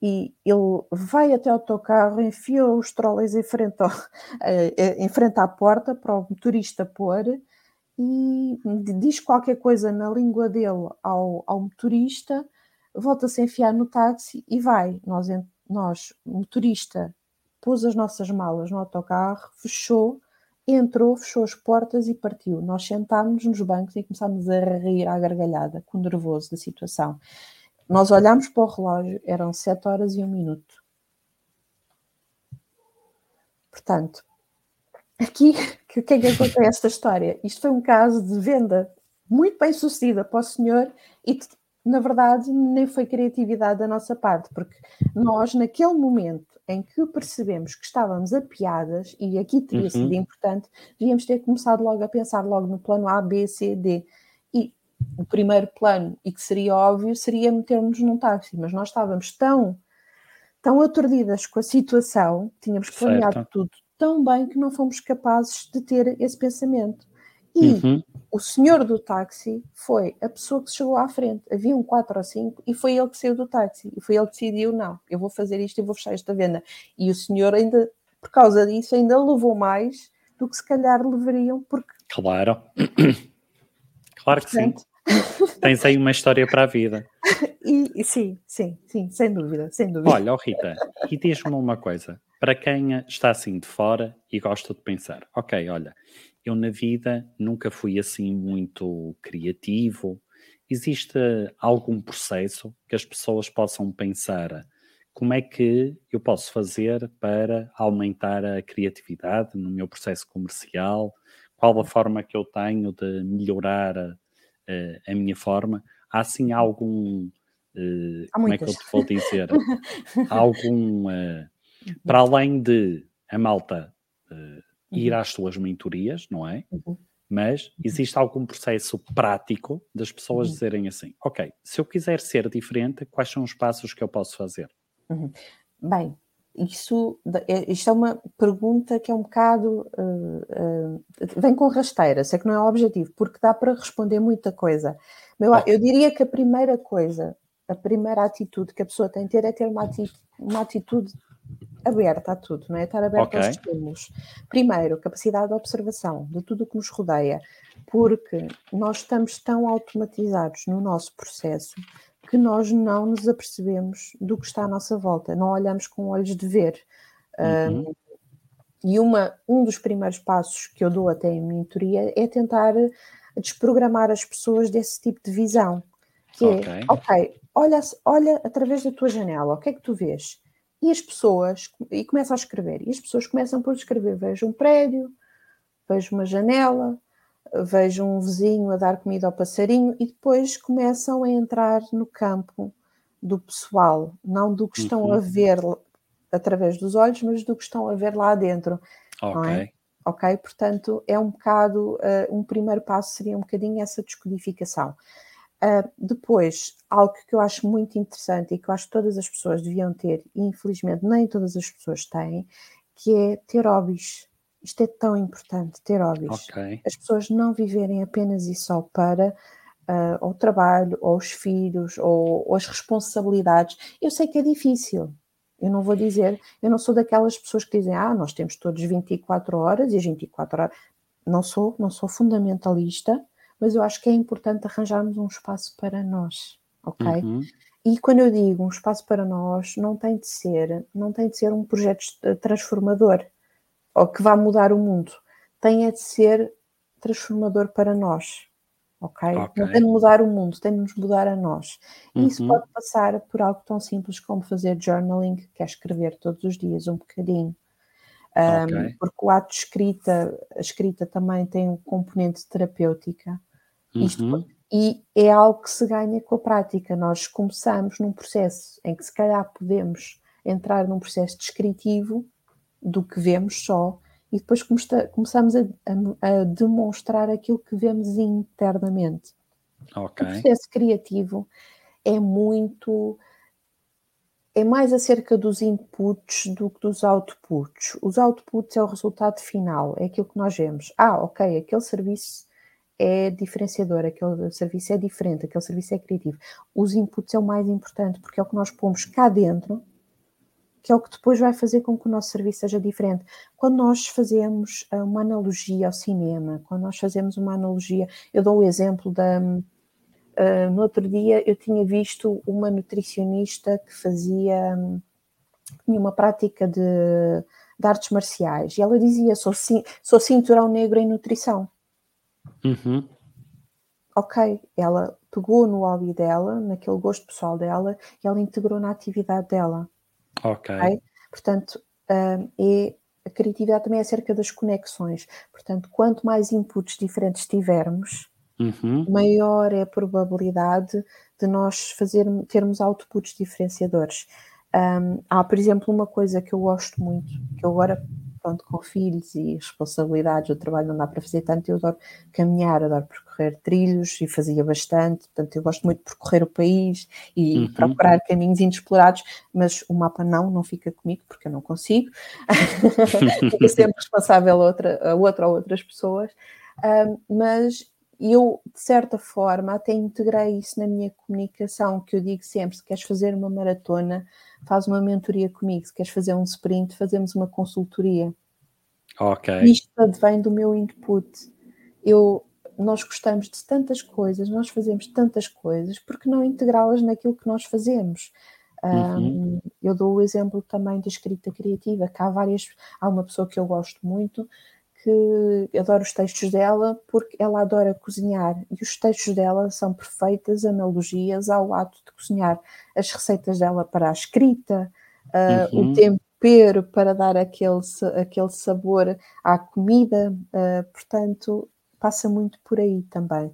e ele vai até o autocarro, enfia os trolleys em frente, ao, em frente à porta para o motorista pôr e diz qualquer coisa na língua dele ao, ao motorista, volta-se a enfiar no táxi e vai. Nós, nós, motorista, pôs as nossas malas no autocarro, fechou, entrou, fechou as portas e partiu. Nós sentámos nos bancos e começámos a rir à gargalhada, com nervoso da situação. Nós olhámos para o relógio, eram sete horas e um minuto. Portanto, aqui o que é que acontece esta história? Isto foi um caso de venda muito bem sucedida para o senhor e, na verdade, nem foi criatividade da nossa parte, porque nós, naquele momento em que percebemos que estávamos a piadas, e aqui teria uhum. sido importante, devíamos ter começado logo a pensar logo no plano A, B, C, D. E o primeiro plano, e que seria óbvio, seria metermos num táxi, mas nós estávamos tão, tão aturdidas com a situação, tínhamos planeado certo. tudo tão bem que não fomos capazes de ter esse pensamento. E uhum. o senhor do táxi foi a pessoa que chegou à frente. Havia um 4 ou 5 e foi ele que saiu do táxi. E foi ele que decidiu: não, eu vou fazer isto e vou fechar esta venda. E o senhor, ainda, por causa disso, ainda levou mais do que se calhar levariam, porque. Claro. Claro que Portanto... sim. Tens aí uma história para a vida. E, e, sim, sim, sim, sem dúvida, sem dúvida. Olha, oh Rita, e diz-me uma coisa para quem está assim de fora e gosta de pensar, ok, olha, eu na vida nunca fui assim muito criativo. Existe algum processo que as pessoas possam pensar como é que eu posso fazer para aumentar a criatividade no meu processo comercial? Qual a forma que eu tenho de melhorar a, a, a minha forma? Há assim algum. Uh, como muitas. é que eu te vou dizer? algum. Uh, para além de a malta uh, ir uhum. às suas mentorias, não é? Uhum. mas existe algum processo prático das pessoas uhum. dizerem assim: ok, se eu quiser ser diferente, quais são os passos que eu posso fazer? Uhum. Bem, isso, é, isto é uma pergunta que é um bocado. Uh, uh, vem com rasteira, sei que não é o objetivo, porque dá para responder muita coisa. Eu, okay. eu diria que a primeira coisa, a primeira atitude que a pessoa tem de ter é ter uma atitude, uma atitude aberta a tudo, não é? Estar aberta okay. aos estímulos. Primeiro, capacidade de observação de tudo o que nos rodeia, porque nós estamos tão automatizados no nosso processo que nós não nos apercebemos do que está à nossa volta, não olhamos com olhos de ver. Uhum. Um, e uma, um dos primeiros passos que eu dou até em mentoria é tentar desprogramar as pessoas desse tipo de visão. Que é, okay. é, ok, olha, olha através da tua janela, o que é que tu vês? E as pessoas, e começa a escrever, e as pessoas começam por escrever, vejo um prédio, vejo uma janela, vejo um vizinho a dar comida ao passarinho, e depois começam a entrar no campo do pessoal, não do que estão uhum. a ver através dos olhos, mas do que estão a ver lá dentro. Ok. É? Ok? Portanto, é um bocado, uh, um primeiro passo seria um bocadinho essa descodificação. Uh, depois, algo que eu acho muito interessante e que eu acho que todas as pessoas deviam ter, e infelizmente nem todas as pessoas têm, que é ter hobbies. Isto é tão importante, ter hobbies. Okay. As pessoas não viverem apenas e só para uh, o trabalho, ou os filhos, ou, ou as responsabilidades. Eu sei que é difícil, eu não vou dizer, eu não sou daquelas pessoas que dizem, ah, nós temos todos 24 horas e as 24 horas. Não sou, não sou fundamentalista, mas eu acho que é importante arranjarmos um espaço para nós, ok? Uhum. E quando eu digo um espaço para nós, não tem de ser, não tem de ser um projeto transformador ou que vá mudar o mundo. Tem é de ser transformador para nós, ok? okay. Não tem de mudar o mundo, tem de nos mudar a nós. E uhum. isso pode passar por algo tão simples como fazer journaling, que é escrever todos os dias um bocadinho. Um, okay. Porque o ato de escrita, a escrita também tem um componente terapêutica. Isto, uhum. E é algo que se ganha com a prática. Nós começamos num processo em que se calhar podemos entrar num processo descritivo do que vemos só e depois começamos a, a, a demonstrar aquilo que vemos internamente. Okay. O processo criativo é muito é mais acerca dos inputs do que dos outputs. Os outputs é o resultado final, é aquilo que nós vemos. Ah, ok, aquele serviço é diferenciador, aquele serviço é diferente, aquele serviço é criativo. Os inputs é o mais importante, porque é o que nós pomos cá dentro, que é o que depois vai fazer com que o nosso serviço seja diferente. Quando nós fazemos ah, uma analogia ao cinema, quando nós fazemos uma analogia, eu dou o exemplo da. Uh, no outro dia eu tinha visto uma nutricionista que fazia. tinha uma prática de, de artes marciais e ela dizia: sou, sou cinturão negro em nutrição. Uhum. Ok, ela pegou no hobby dela, naquele gosto pessoal dela, e ela integrou na atividade dela. Ok. okay? Portanto, um, é, a criatividade também é acerca das conexões. Portanto, quanto mais inputs diferentes tivermos, uhum. maior é a probabilidade de nós fazer, termos outputs diferenciadores. Um, há, por exemplo, uma coisa que eu gosto muito, que eu agora pronto, com filhos e responsabilidades, o trabalho não dá para fazer tanto, eu adoro caminhar, adoro percorrer trilhos e fazia bastante, portanto eu gosto muito de percorrer o país e uhum. procurar caminhos inexplorados, mas o mapa não, não fica comigo porque eu não consigo, fica sempre responsável a outra, a outra ou outras pessoas, um, mas eu, de certa forma, até integrei isso na minha comunicação, que eu digo sempre, se queres fazer uma maratona, faz uma mentoria comigo, se queres fazer um sprint, fazemos uma consultoria. Ok. Isto vem do meu input. Eu, nós gostamos de tantas coisas, nós fazemos tantas coisas, porque não integrá-las naquilo que nós fazemos? Uhum. Um, eu dou o exemplo também da escrita criativa, que há várias, há uma pessoa que eu gosto muito, que adoro os textos dela porque ela adora cozinhar e os textos dela são perfeitas analogias ao ato de cozinhar. As receitas dela para a escrita, uh, uhum. o tempero para dar aquele, aquele sabor à comida, uh, portanto, passa muito por aí também.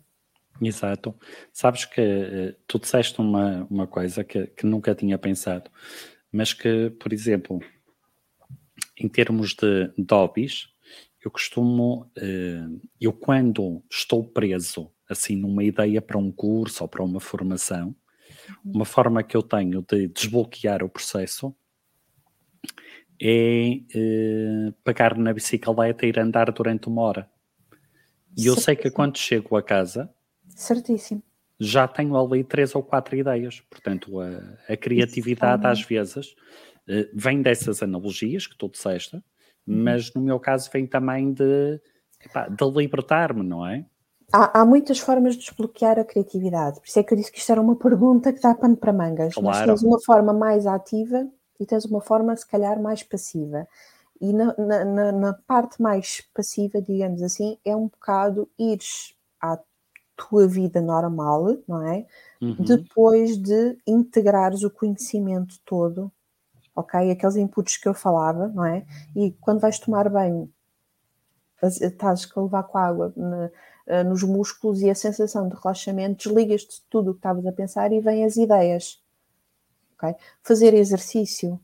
Exato. Sabes que uh, tu disseste uma, uma coisa que, que nunca tinha pensado, mas que, por exemplo, em termos de, de hobbies, eu costumo, eu quando estou preso assim numa ideia para um curso ou para uma formação, uma forma que eu tenho de desbloquear o processo é eh, pegar na bicicleta e ir andar durante uma hora. E eu sei que quando chego a casa, certíssimo, já tenho ali três ou quatro ideias. Portanto, a, a criatividade às vezes eh, vem dessas analogias que tu disseste, uhum. Mas no meu caso vem também de, de libertar-me, não é? Há, há, muitas formas de desbloquear a criatividade. Por isso é que eu disse que isto era uma pergunta que dá pano para mangas. Claro. Mas tens uma forma mais ativa e tens uma forma, se calhar, mais passiva. E na, na, na parte mais passiva, digamos assim, é um bocado ires à tua vida normal, não é? Uhum. Depois de integrares o conhecimento todo, ok? Aqueles inputs que eu falava, não é? E quando vais tomar banho, estás a levar com água na, eh, nos músculos e a sensação de relaxamento, desligas-te de tudo o que estavas a pensar e vêm as ideias. Okay? Fazer exercício,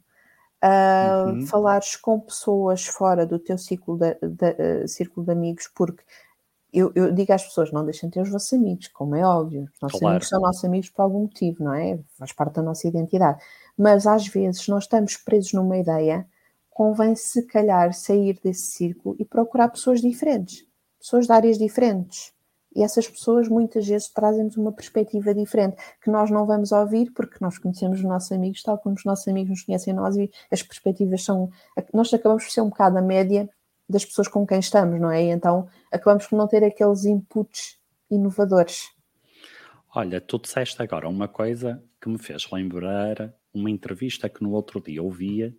uh, uhum. falares com pessoas fora do teu círculo de, de, uh, círculo de amigos, porque eu, eu, digo às pessoas, não deixem de ter os vossos amigos, como é óbvio. Os nossos claro. amigos são nossos amigos por algum motivo, não é? Faz parte da nossa identidade. Mas às vezes nós estamos presos numa ideia, convém se calhar sair desse círculo e procurar pessoas diferentes pessoas de áreas diferentes. E essas pessoas muitas vezes trazem-nos uma perspectiva diferente, que nós não vamos ouvir porque nós conhecemos os nossos amigos, tal como os nossos amigos nos conhecem nós, e as perspectivas são. Nós acabamos por ser um bocado a média das pessoas com quem estamos, não é? E então acabamos por não ter aqueles inputs inovadores. Olha, tu disseste agora uma coisa que me fez lembrar uma entrevista que no outro dia ouvia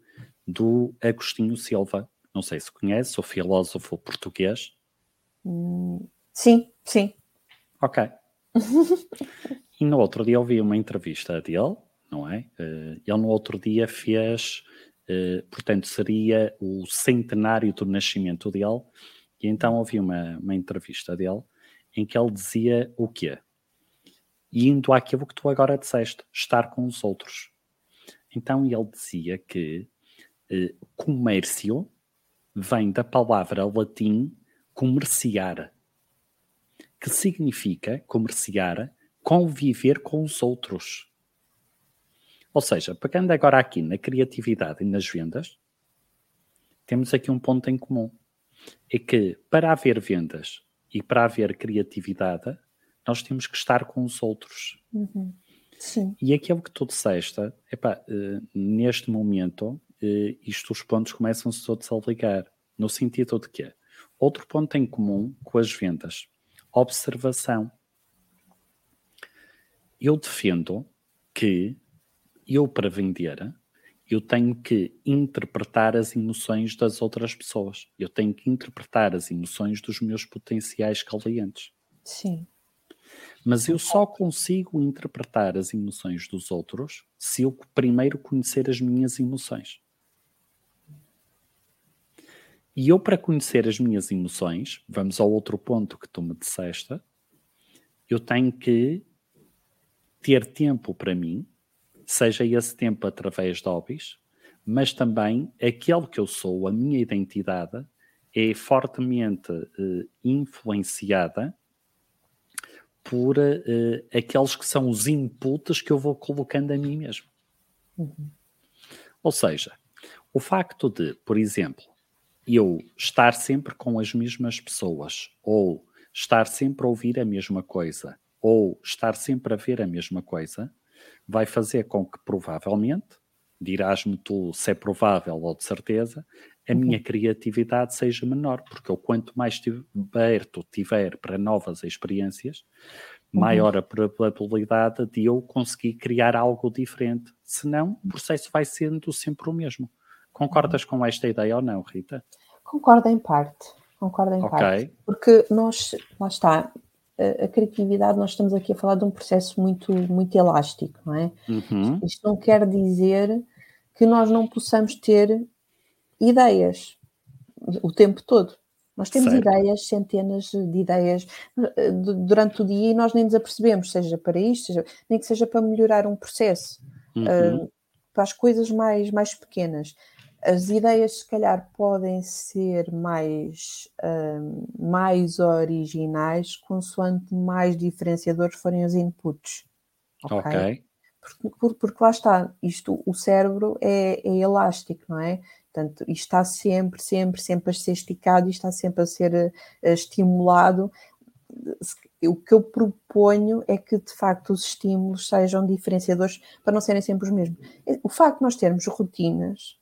do Agostinho Silva. Não sei se conhece, o filósofo português sim, sim. Ok. e no outro dia eu vi uma entrevista dele, não é? Eh, ele no outro dia fez, eh, portanto, seria o centenário do nascimento dele, e então ouvi uma, uma entrevista dele em que ele dizia o quê? Indo àquilo que tu agora disseste, estar com os outros. Então ele dizia que eh, comércio vem da palavra latim comerciar, que significa comerciar, conviver com os outros. Ou seja, pegando agora aqui na criatividade e nas vendas, temos aqui um ponto em comum. É que para haver vendas e para haver criatividade, nós temos que estar com os outros. Uhum. Sim. E aquilo que tu disseste, epá, uh, neste momento, uh, isto os pontos começam-se todos a ligar. No sentido de que Outro ponto em comum com as vendas: observação. Eu defendo que eu, para vender, eu tenho que interpretar as emoções das outras pessoas. Eu tenho que interpretar as emoções dos meus potenciais clientes. Sim. Mas eu só consigo interpretar as emoções dos outros se eu primeiro conhecer as minhas emoções. E eu, para conhecer as minhas emoções, vamos ao outro ponto que tu me disseste, eu tenho que ter tempo para mim, seja esse tempo através de hobbies, mas também aquele que eu sou, a minha identidade, é fortemente uh, influenciada por uh, aqueles que são os inputs que eu vou colocando a mim mesmo. Uhum. Ou seja, o facto de, por exemplo, eu estar sempre com as mesmas pessoas, ou estar sempre a ouvir a mesma coisa, ou estar sempre a ver a mesma coisa, vai fazer com que provavelmente, dirás-me tu se é provável ou de certeza, a minha uhum. criatividade seja menor, porque eu quanto mais aberto tiver para novas experiências, uhum. maior a probabilidade de eu conseguir criar algo diferente. Senão, o processo vai sendo sempre o mesmo. Concordas com esta ideia ou não, Rita? Concordo em parte. Concordo em okay. parte. Porque nós, lá está, a, a, criatividade, nós estamos aqui a falar de um processo muito, muito elástico, não é? Uhum. Isto não quer dizer que nós não possamos ter ideias o tempo todo. Nós temos certo. ideias, centenas de ideias eh, durante o dia e nós nem nos apercebemos, seja para isto, seja, nem que seja para melhorar um processo, uhum. uh, para as coisas mais, mais pequenas. as ideias, se calhar, podem ser mais, uh, mais originais, consoante mais diferenciadores forem os inputs. Ok. okay. Porque, porque, lá está, isto, o cérebro é, é, elástico, não é? Portanto, isto está sempre, sempre, sempre a ser esticado e está sempre a ser uh, estimulado. O que eu proponho é que, de facto, os estímulos sejam diferenciadores para não serem sempre os mesmos. O facto de nós termos rotinas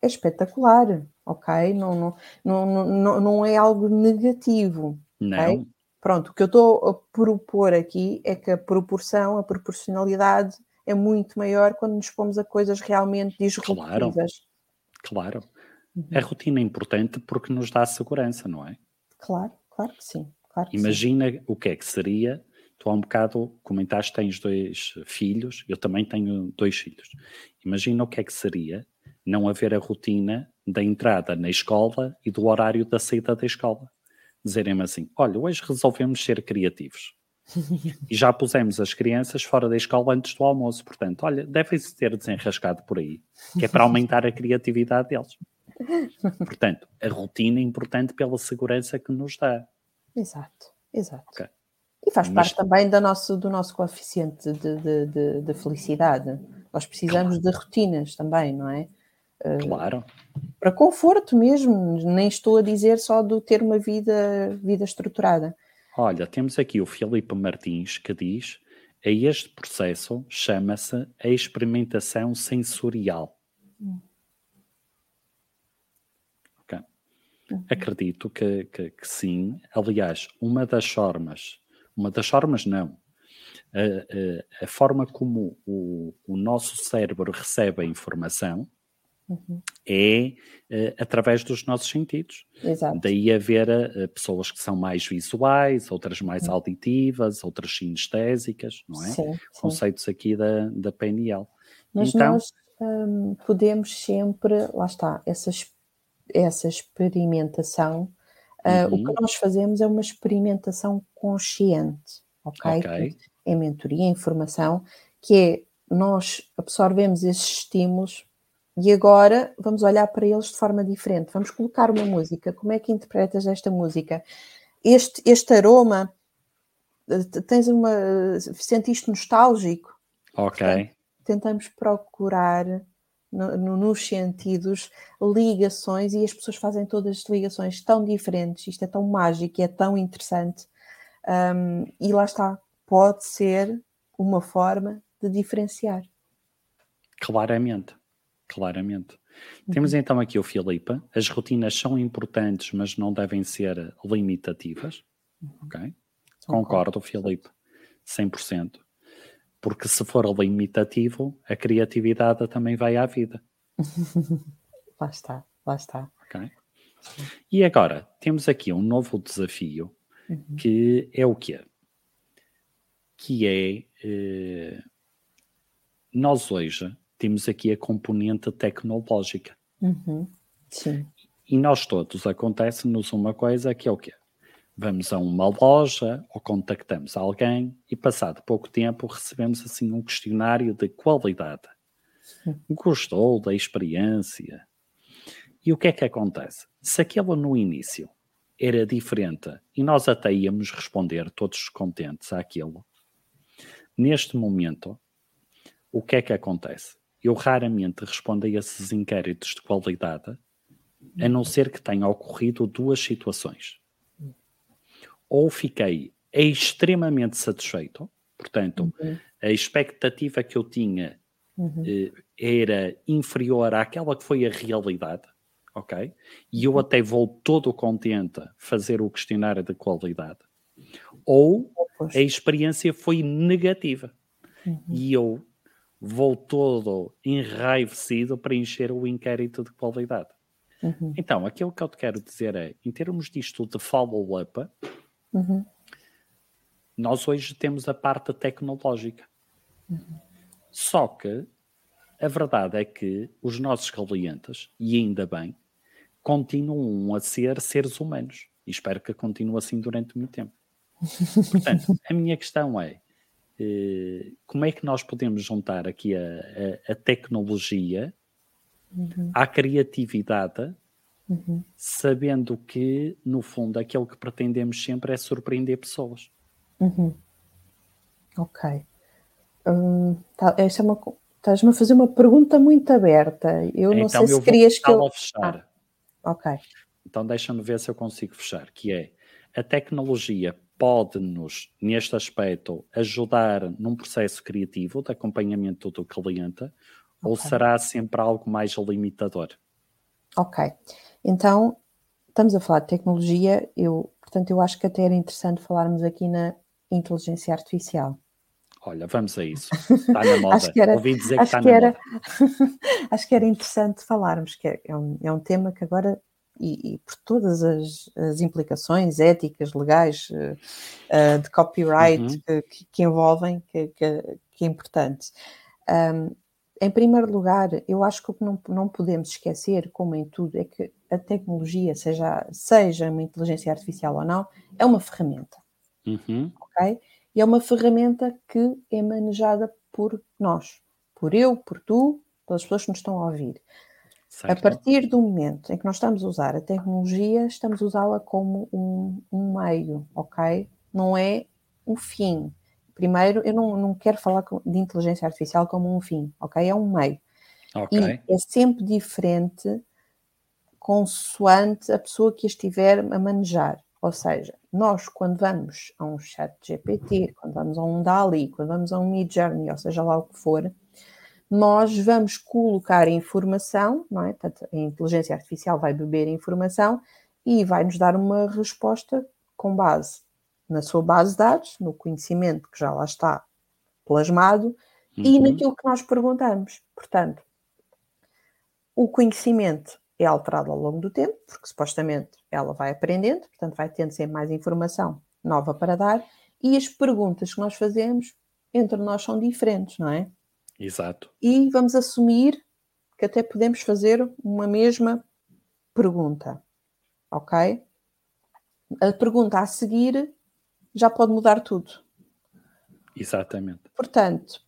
é espetacular, ok? Não, não, não, não, não é algo negativo. Não. Okay? Pronto, o que eu estou a propor aqui é que a proporção, a proporcionalidade é muito maior quando nos pomos a coisas realmente disruptivas. Claro, claro. Uhum. A rotina é importante porque nos dá segurança, não é? Claro, claro que sim. Claro que Imagina sim. o que é que seria tu há um bocado comentaste tens dois filhos, eu também tenho dois filhos. Imagina o que é que seria não haver a rotina da entrada na escola e do horário da saída da escola. Dizerem-me assim: olha, hoje resolvemos ser criativos. e já pusemos as crianças fora da escola antes do almoço. Portanto, olha, devem-se ter desenrascado por aí, que é para aumentar a criatividade deles. Portanto, a rotina é importante pela segurança que nos dá. Exato, exato. Okay. E faz Mas... parte também do nosso, do nosso coeficiente de, de, de, de felicidade. Nós precisamos claro. de rotinas também, não é? Claro. Para conforto mesmo, nem estou a dizer só do ter uma vida, vida estruturada. Olha, temos aqui o Filipe Martins que diz: a este processo chama-se a experimentação sensorial. Hum. Okay. Uhum. Acredito que, que, que, sim. Aliás, uma das formas, uma das formas não, a, a, a forma como o, o nosso cérebro recebe a informação Uhum. É uh, através dos nossos sentidos. Exato. Daí haver uh, pessoas que são mais visuais, outras mais uhum. auditivas, outras sinestésicas, não é? Sim, Conceitos sim. aqui da, da PNL. Mas então, nós um, podemos sempre, lá está, essa, essa experimentação. Uh, uhum. O que uhum. nós fazemos é uma experimentação consciente, ok? okay. É mentoria, informação, que é nós absorvemos esses estímulos e agora vamos olhar para eles de forma diferente. Vamos colocar uma música. Como é que interpretas esta música? Este, este aroma, eh, tens uma. sentiste nostálgico? Ok. Portanto, tentamos procurar no, no, nos sentidos ligações e as pessoas fazem todas as ligações tão diferentes. Isto é tão mágico, é tão interessante. Um, e lá está. Pode ser uma forma de diferenciar. Claramente claramente. Uhum. Temos então aqui o Filipe. As rotinas são importantes, mas não devem ser limitativas. Uhum. Ok? Concordo, Filipe. 100%. Porque se for limitativo, a criatividade também vai à vida. lá está, lá está. Ok? E agora, temos aqui um novo desafio, uhum. que é o quê? Que é... Eh, nós hoje temos aqui a componente tecnológica. Uhum. Sim. E nós todos, acontece-nos uma coisa que é o quê? Vamos a uma loja ou contactamos alguém e passado pouco tempo recebemos assim um questionário de qualidade. Sim. Gostou da experiência? E o que é que acontece? Se aquilo no início era diferente e nós até íamos responder todos contentes àquilo, neste momento, o que é que acontece? Eu raramente respondo a esses inquéritos de qualidade, a não ser que tenha ocorrido duas situações. Ou fiquei extremamente satisfeito, portanto, uhum. a expectativa que eu tinha uhum. eh, era inferior àquela que foi a realidade, ok? E eu uhum. até vou todo contente fazer o questionário de qualidade. Ou a experiência foi negativa. Uhum. E eu vou todo enraivecido para encher o inquérito de qualidade. Uhum. Então, aquilo que eu te quero dizer é, em termos disto de follow-up, uhum. nós hoje temos a parte tecnológica. Uhum. Só que a verdade é que os nossos clientes, e ainda bem, continuam a ser seres humanos. E espero que continue assim durante muito tempo. Portanto, a minha questão é: como é que nós podemos juntar aqui a, a, a tecnologia uhum. à criatividade, uhum. sabendo que, no fundo, aquilo que pretendemos sempre é surpreender pessoas. Uhum. Ok. Hum, tá, essa é uma. Estás-me a fazer uma pergunta muito aberta. Eu não então, sei se querias que eu. Fechar. Ah, ok. Então deixa-me ver se eu consigo fechar, que é a tecnologia pode-nos, neste aspecto, ajudar num processo criativo de acompanhamento do cliente okay. ou será sempre algo mais limitador? Ok. Então, estamos a falar de tecnologia, eu, portanto, eu acho que até era interessante falarmos aqui na inteligência artificial. Olha, vamos a isso. Está na moda. acho que era, Ouvi dizer que está que na era, moda. acho que era interessante falarmos, que é, é um, é um tema que agora e, e, por todas as, as, implicações éticas, legais, uh, de copyright uhum. que, que, envolvem, que, que, que é importante. Um, em primeiro lugar, eu acho que o que não, não podemos esquecer, como em tudo, é que a tecnologia, seja, seja uma inteligência artificial ou não, é uma ferramenta. Uhum. Ok? E é uma ferramenta que é manejada por nós, por eu, por tu, pelas pessoas que nos estão a ouvir. Certo. A partir do momento em que nós estamos a usar a tecnologia, estamos a usá-la como um, um, meio, ok? Não é um fim. Primeiro, eu não, não quero falar de inteligência artificial como um fim, ok? É um meio. Okay. E é sempre diferente consoante a pessoa que estiver a manejar. Ou seja, nós quando vamos a um chat GPT, quando vamos a um DALI, quando vamos a um Midjourney, ou seja lá o que for, nós vamos colocar informação, não é? Portanto, a inteligência artificial vai beber informação e vai nos dar uma resposta com base na sua base de dados, no conhecimento que já lá está plasmado uhum. e naquilo que nós perguntamos. Portanto, o conhecimento é alterado ao longo do tempo, porque supostamente ela vai aprendendo, portanto, vai tendo sempre mais informação nova para dar, e as perguntas que nós fazemos entre nós são diferentes, não é? Exato. E vamos assumir que até podemos fazer uma mesma pergunta, ok? A pergunta a seguir já pode mudar tudo. Exatamente. Portanto,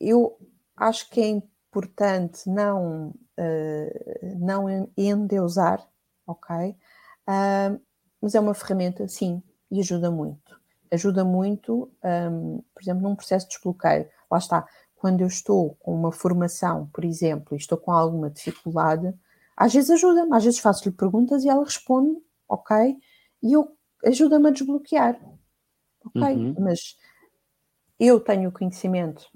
eu acho que é importante não, uh, não endeusar, ok? Uh, mas é uma ferramenta, sim, e ajuda muito. Ajuda muito, um, por exemplo, num processo de desbloqueio. Lá está, quando eu estou com uma formação, por exemplo, e estou com alguma dificuldade, às vezes ajuda-me, às vezes faço-lhe perguntas e ela responde, ok, e eu ajuda-me a desbloquear, ok, uhum. mas eu tenho o conhecimento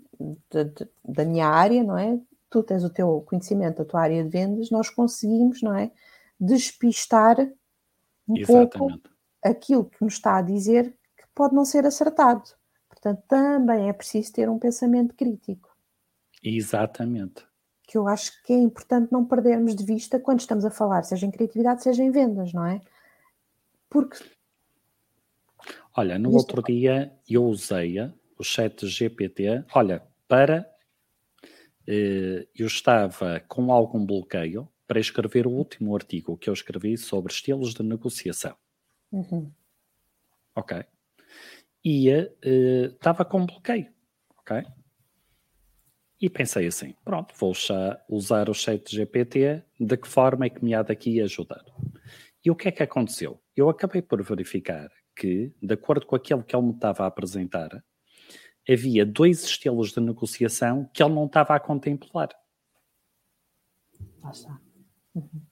de, de, da minha área, não é? Tu tens o teu conhecimento da tua área de vendas, nós conseguimos, não é? Despistar um Exatamente. pouco aquilo que nos está a dizer que pode não ser acertado. Portanto, também é preciso ter um pensamento crítico. Exatamente. Que eu acho que é importante não perdermos de vista quando estamos a falar, seja em criatividade, seja em vendas, não é? Porque. Olha, no outro dia eu usei o chat GPT, olha, para. Eh, eu estava com algum bloqueio para escrever o último artigo que eu escrevi sobre estilos de negociação. Uhum. Ok ia, estava uh, com bloqueio, ok? E pensei assim, pronto, vou usar o chat GPT, de que forma é que me há daqui ajudar? E o que é que aconteceu? Eu acabei por verificar que, de acordo com aquilo que ele me estava a apresentar, havia dois estilos de negociação que ele não estava a contemplar. Lá está. Uhum.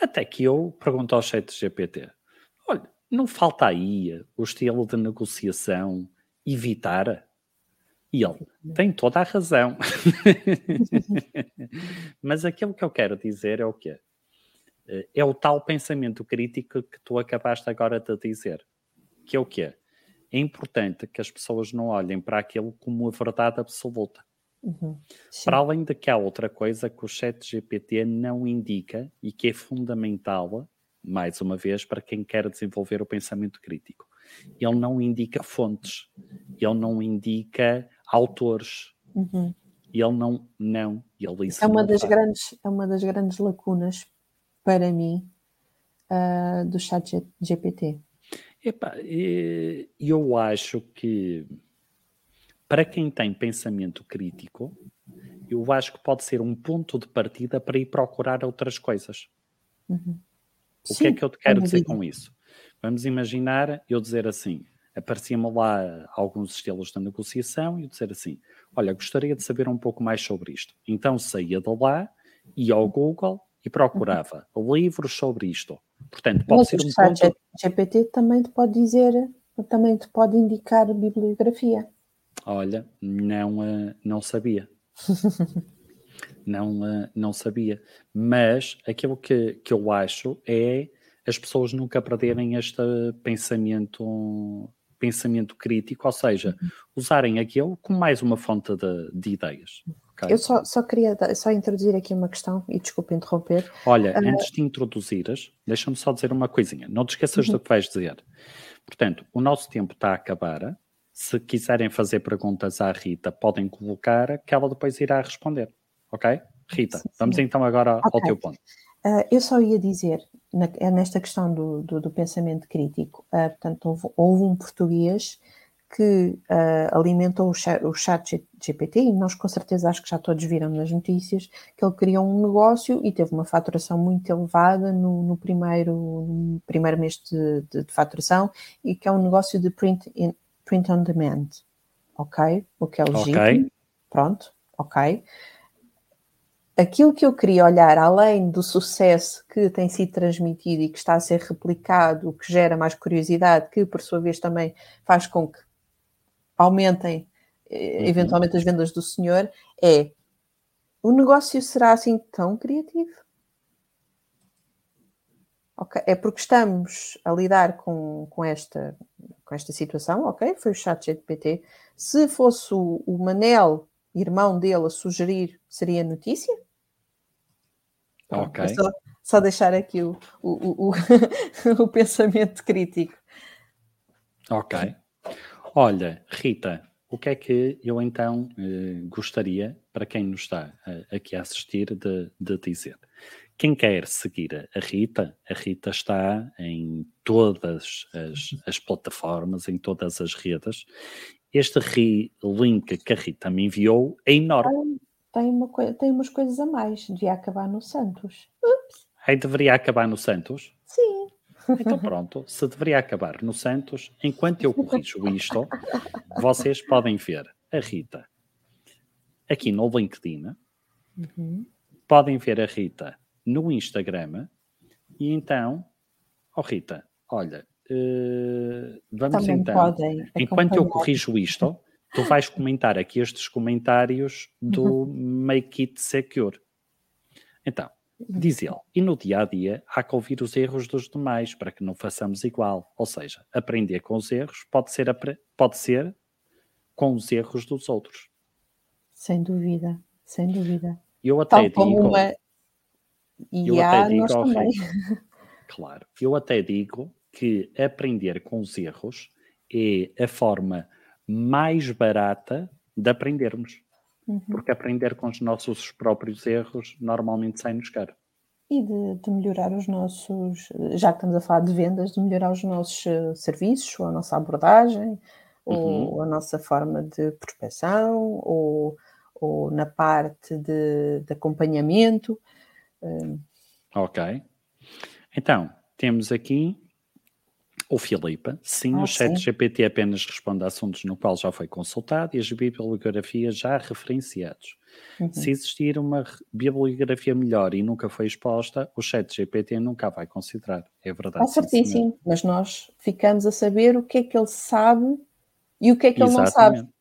Até que eu pergunto ao chat GPT, não falta aí o estilo de negociação evitar? E ele tem toda a razão. Mas aquilo que eu quero dizer é o quê? É o tal pensamento crítico que tu acabaste agora de dizer. Que é o quê? É importante que as pessoas não olhem para aquilo como a verdade absoluta. Uhum. Para além de que há outra coisa que o chat GPT não indica e que é fundamental mais uma vez, para quem quer desenvolver o pensamento crítico. Ele não indica fontes, ele não indica autores, uhum. ele não, não, ele é uma das grandes É uma das grandes lacunas para mim uh, do chat GPT. Epá, eu acho que para quem tem pensamento crítico eu acho que pode ser um ponto de partida para ir procurar outras coisas. Uhum. O Sim, que é que eu te quero dizer com isso? Vamos imaginar eu dizer assim: aparecia-me lá alguns estilos da negociação e eu dizer assim: olha, gostaria de saber um pouco mais sobre isto. Então saía de lá, ia ao Google e procurava uhum. livros sobre isto. Portanto, pode Mas ser um ponto... GPT também te pode dizer, também te pode indicar bibliografia. Olha, não, uh, não sabia. não, uh, não sabia. Mas aquilo que, que eu acho é as pessoas nunca perderem este pensamento pensamento crítico, ou seja, uhum. usarem aquilo como mais uma fonte de, de ideias. Okay? Eu só, só queria só introduzir aqui uma questão, e desculpe interromper. Olha, uh... antes de introduzires, deixa-me só dizer uma coisinha, não te esqueças uhum. do que vais dizer. Portanto, o nosso tempo está a acabar. Se quiserem fazer perguntas à Rita, podem colocar, que ela depois irá responder. Ok? Rita, sim, sim. vamos então agora okay. ao teu ponto. Uh, eu só ia dizer, na, é nesta questão do, do, do pensamento crítico, uh, portanto, houve, houve, um português que uh, alimentou o chat, o chat GPT, e nós com certeza acho que já todos viram nas notícias, que ele criou um negócio e teve uma faturação muito elevada no, no primeiro, no primeiro mês de, de, de, faturação, e que é um negócio de print, in, print on demand, ok? O que é legítimo, okay. pronto, ok? Aquilo que eu queria olhar, além do sucesso que tem sido transmitido e que está a ser replicado, que gera mais curiosidade, que por sua vez também faz com que aumentem eh, uhum. eventualmente as vendas do senhor, é o negócio será assim tão criativo? Okay. É porque estamos a lidar com, com, esta, com esta situação, ok? Foi o chat GPT. Se fosse o, o Manel, irmão dele, a sugerir, seria notícia? Ok. Só, só, deixar aqui o, o, o, o pensamento crítico. Ok. Olha, Rita, o que é que eu então eh, gostaria, para quem nos está eh, aqui a assistir, de, de, dizer? Quem quer seguir a Rita, a Rita está em todas as, as plataformas, em todas as redes. Este link que a Rita me enviou é enorme tem, uma, tem umas coisas a mais. Devia acabar no Santos. Ups. Aí deveria acabar no Santos? Sim. Então pronto, se deveria acabar no Santos, enquanto eu corrijo isto, vocês podem ver a Rita aqui no LinkedIn, uhum. podem ver a Rita no Instagram, e então, oh Rita, olha, uh, vamos Também então, enquanto eu corrijo isto, tu vais comentar aqui estes comentários do uhum. Make It Secure. Então, diz ele, e no dia a dia há que ouvir os erros dos demais para que não façamos igual. Ou seja, aprender com os erros pode ser, pode ser com os erros dos outros. Sem dúvida, sem dúvida. Eu até Tal digo. Uma... E eu até digo rei, claro, eu até digo que aprender com os erros é a forma mais barata de aprendermos. Uhum. Porque aprender com os nossos próprios erros normalmente sai-nos caro. E de, de, melhorar os nossos, já que estamos a falar de vendas, de melhorar os nossos uh, serviços, ou a nossa abordagem, uhum. ou a nossa forma de prospecção, ou, ou na parte de, de acompanhamento. Uh... Ok. Então, temos aqui o Filipe, sim, ah, o chat sim. GPT apenas responde a assuntos no qual já foi consultado e as bibliografias já referenciados. Uhum. Se existir uma bibliografia melhor e nunca foi exposta, o chat GPT nunca vai considerar. É verdade. É certíssimo, mas nós ficamos a saber o que é que ele sabe e o que é que Exatamente. ele não sabe.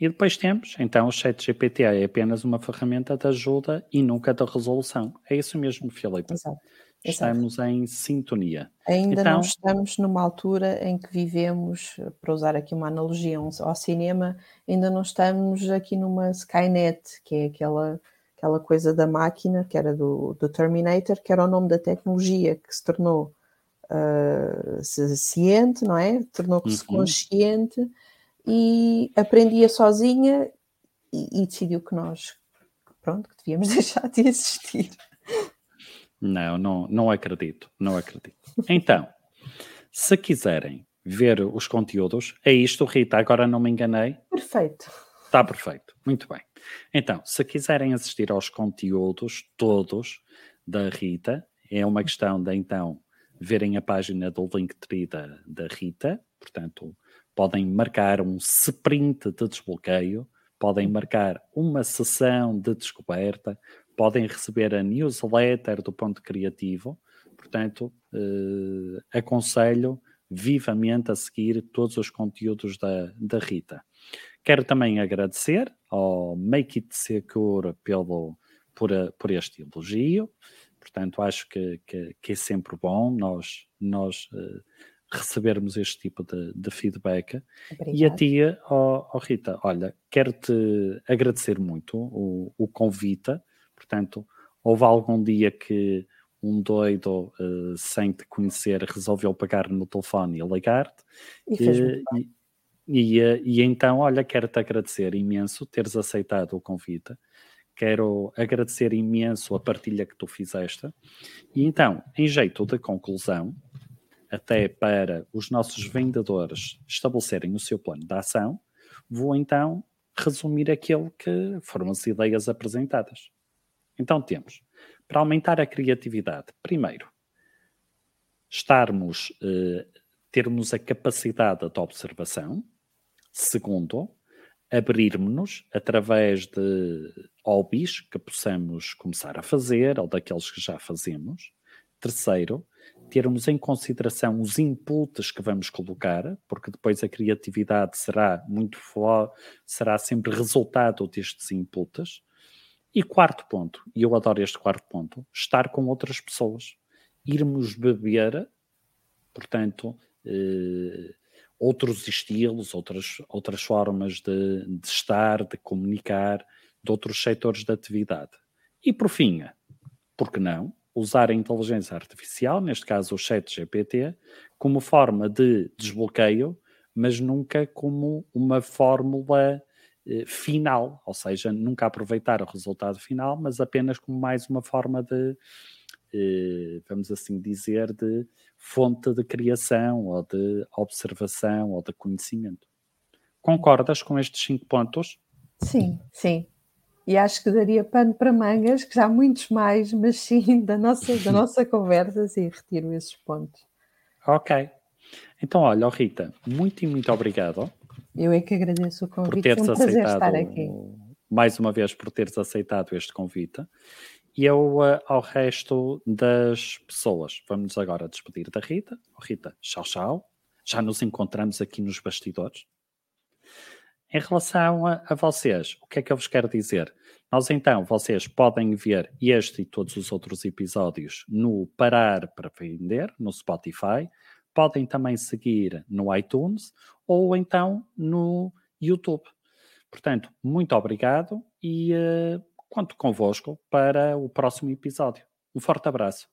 E depois temos, então, o chat GPT é apenas uma ferramenta de ajuda e nunca de resolução. É isso mesmo, Filipe. Exato. Estamos Exato. em sintonia. Ainda então, não estamos numa altura em que vivemos, para usar aqui uma analogia ao cinema, ainda não estamos aqui numa Skynet, que é aquela, aquela coisa da máquina, que era do, do Terminator, que era o nome da tecnologia que se tornou uh, ciente, não é? Tornou-se uhum. consciente e aprendia sozinha e, e decidiu que nós, pronto, que devíamos deixar de existir. Não, não, não acredito, não acredito. Então, se quiserem ver os conteúdos, é isto, Rita, agora não me enganei. Perfeito. Está perfeito, muito bem. Então, se quiserem assistir aos conteúdos todos da Rita, é uma questão de então verem a página do Linktree da, da Rita, portanto, podem marcar um sprint de desbloqueio, podem marcar uma sessão de descoberta, podem receber a newsletter do Ponto Criativo, portanto, eh, aconselho vivamente a seguir todos os conteúdos da, da Rita. Quero também agradecer ao Make It Secure pelo, por, por este elogio. Portanto, acho que, que, que, é sempre bom nós, nós uh, recebermos este tipo de, de feedback. E a tia, oh, oh, Rita, olha, quero-te agradecer muito o, o convite. Portanto, houve algum dia que um doido uh, sem te conhecer resolveu pagar no telefone e ligar-te. E, e, e, eh, e, então, olha, quero-te agradecer imenso teres aceitado o convite. Quero agradecer imenso a partilha que tu fizeste. E então, em jeito de conclusão, até para os nossos vendedores estabelecerem o seu plano de ação, vou então resumir aquilo que foram as ideias apresentadas. Então temos para aumentar a criatividade, primeiro, estarmos, eh, termos a capacidade de observação. Segundo, abrirmos-nos através de hobbies que possamos começar a fazer ou daqueles que já fazemos. Terceiro, termos em consideração os inputs que vamos colocar, porque depois a criatividade será muito será sempre resultado destes inputs. E quarto ponto, e eu adoro este quarto ponto, estar com outras pessoas. Irmos beber, portanto, eh, outros estilos, outras, outras formas de, de estar, de comunicar, de outros setores de atividade. E por fim, por que não, usar a inteligência artificial, neste caso o chat GPT, como forma de desbloqueio, mas nunca como uma fórmula final, ou seja, nunca aproveitar o resultado final, mas apenas como mais uma forma de, eh, vamos assim dizer, de fonte de criação ou de observação ou de conhecimento. Concordas com estes cinco pontos? Sim, sim. E acho que daria pano para mangas, que já há muitos mais, mas sim, da nossa, da nossa conversa, sim, retiro esses pontos. Ok. Então, olha, Rita, muito e muito obrigado eu é que agradeço o convite. Por teres um aceitado, estar aqui. Mais uma vez, por teres aceitado este convite. E eu, uh, ao resto das pessoas, vamos agora despedir da Rita. Oh, Rita, tchau, tchau. Já nos encontramos aqui nos bastidores. Em relação a, a, vocês, o que é que eu vos quero dizer? Nós então, vocês podem ver este e todos os outros episódios no Parar para Vender, no Spotify. Podem também seguir no iTunes ou então no YouTube. Portanto, muito obrigado e uh, conto convosco para o próximo episódio. Um forte abraço.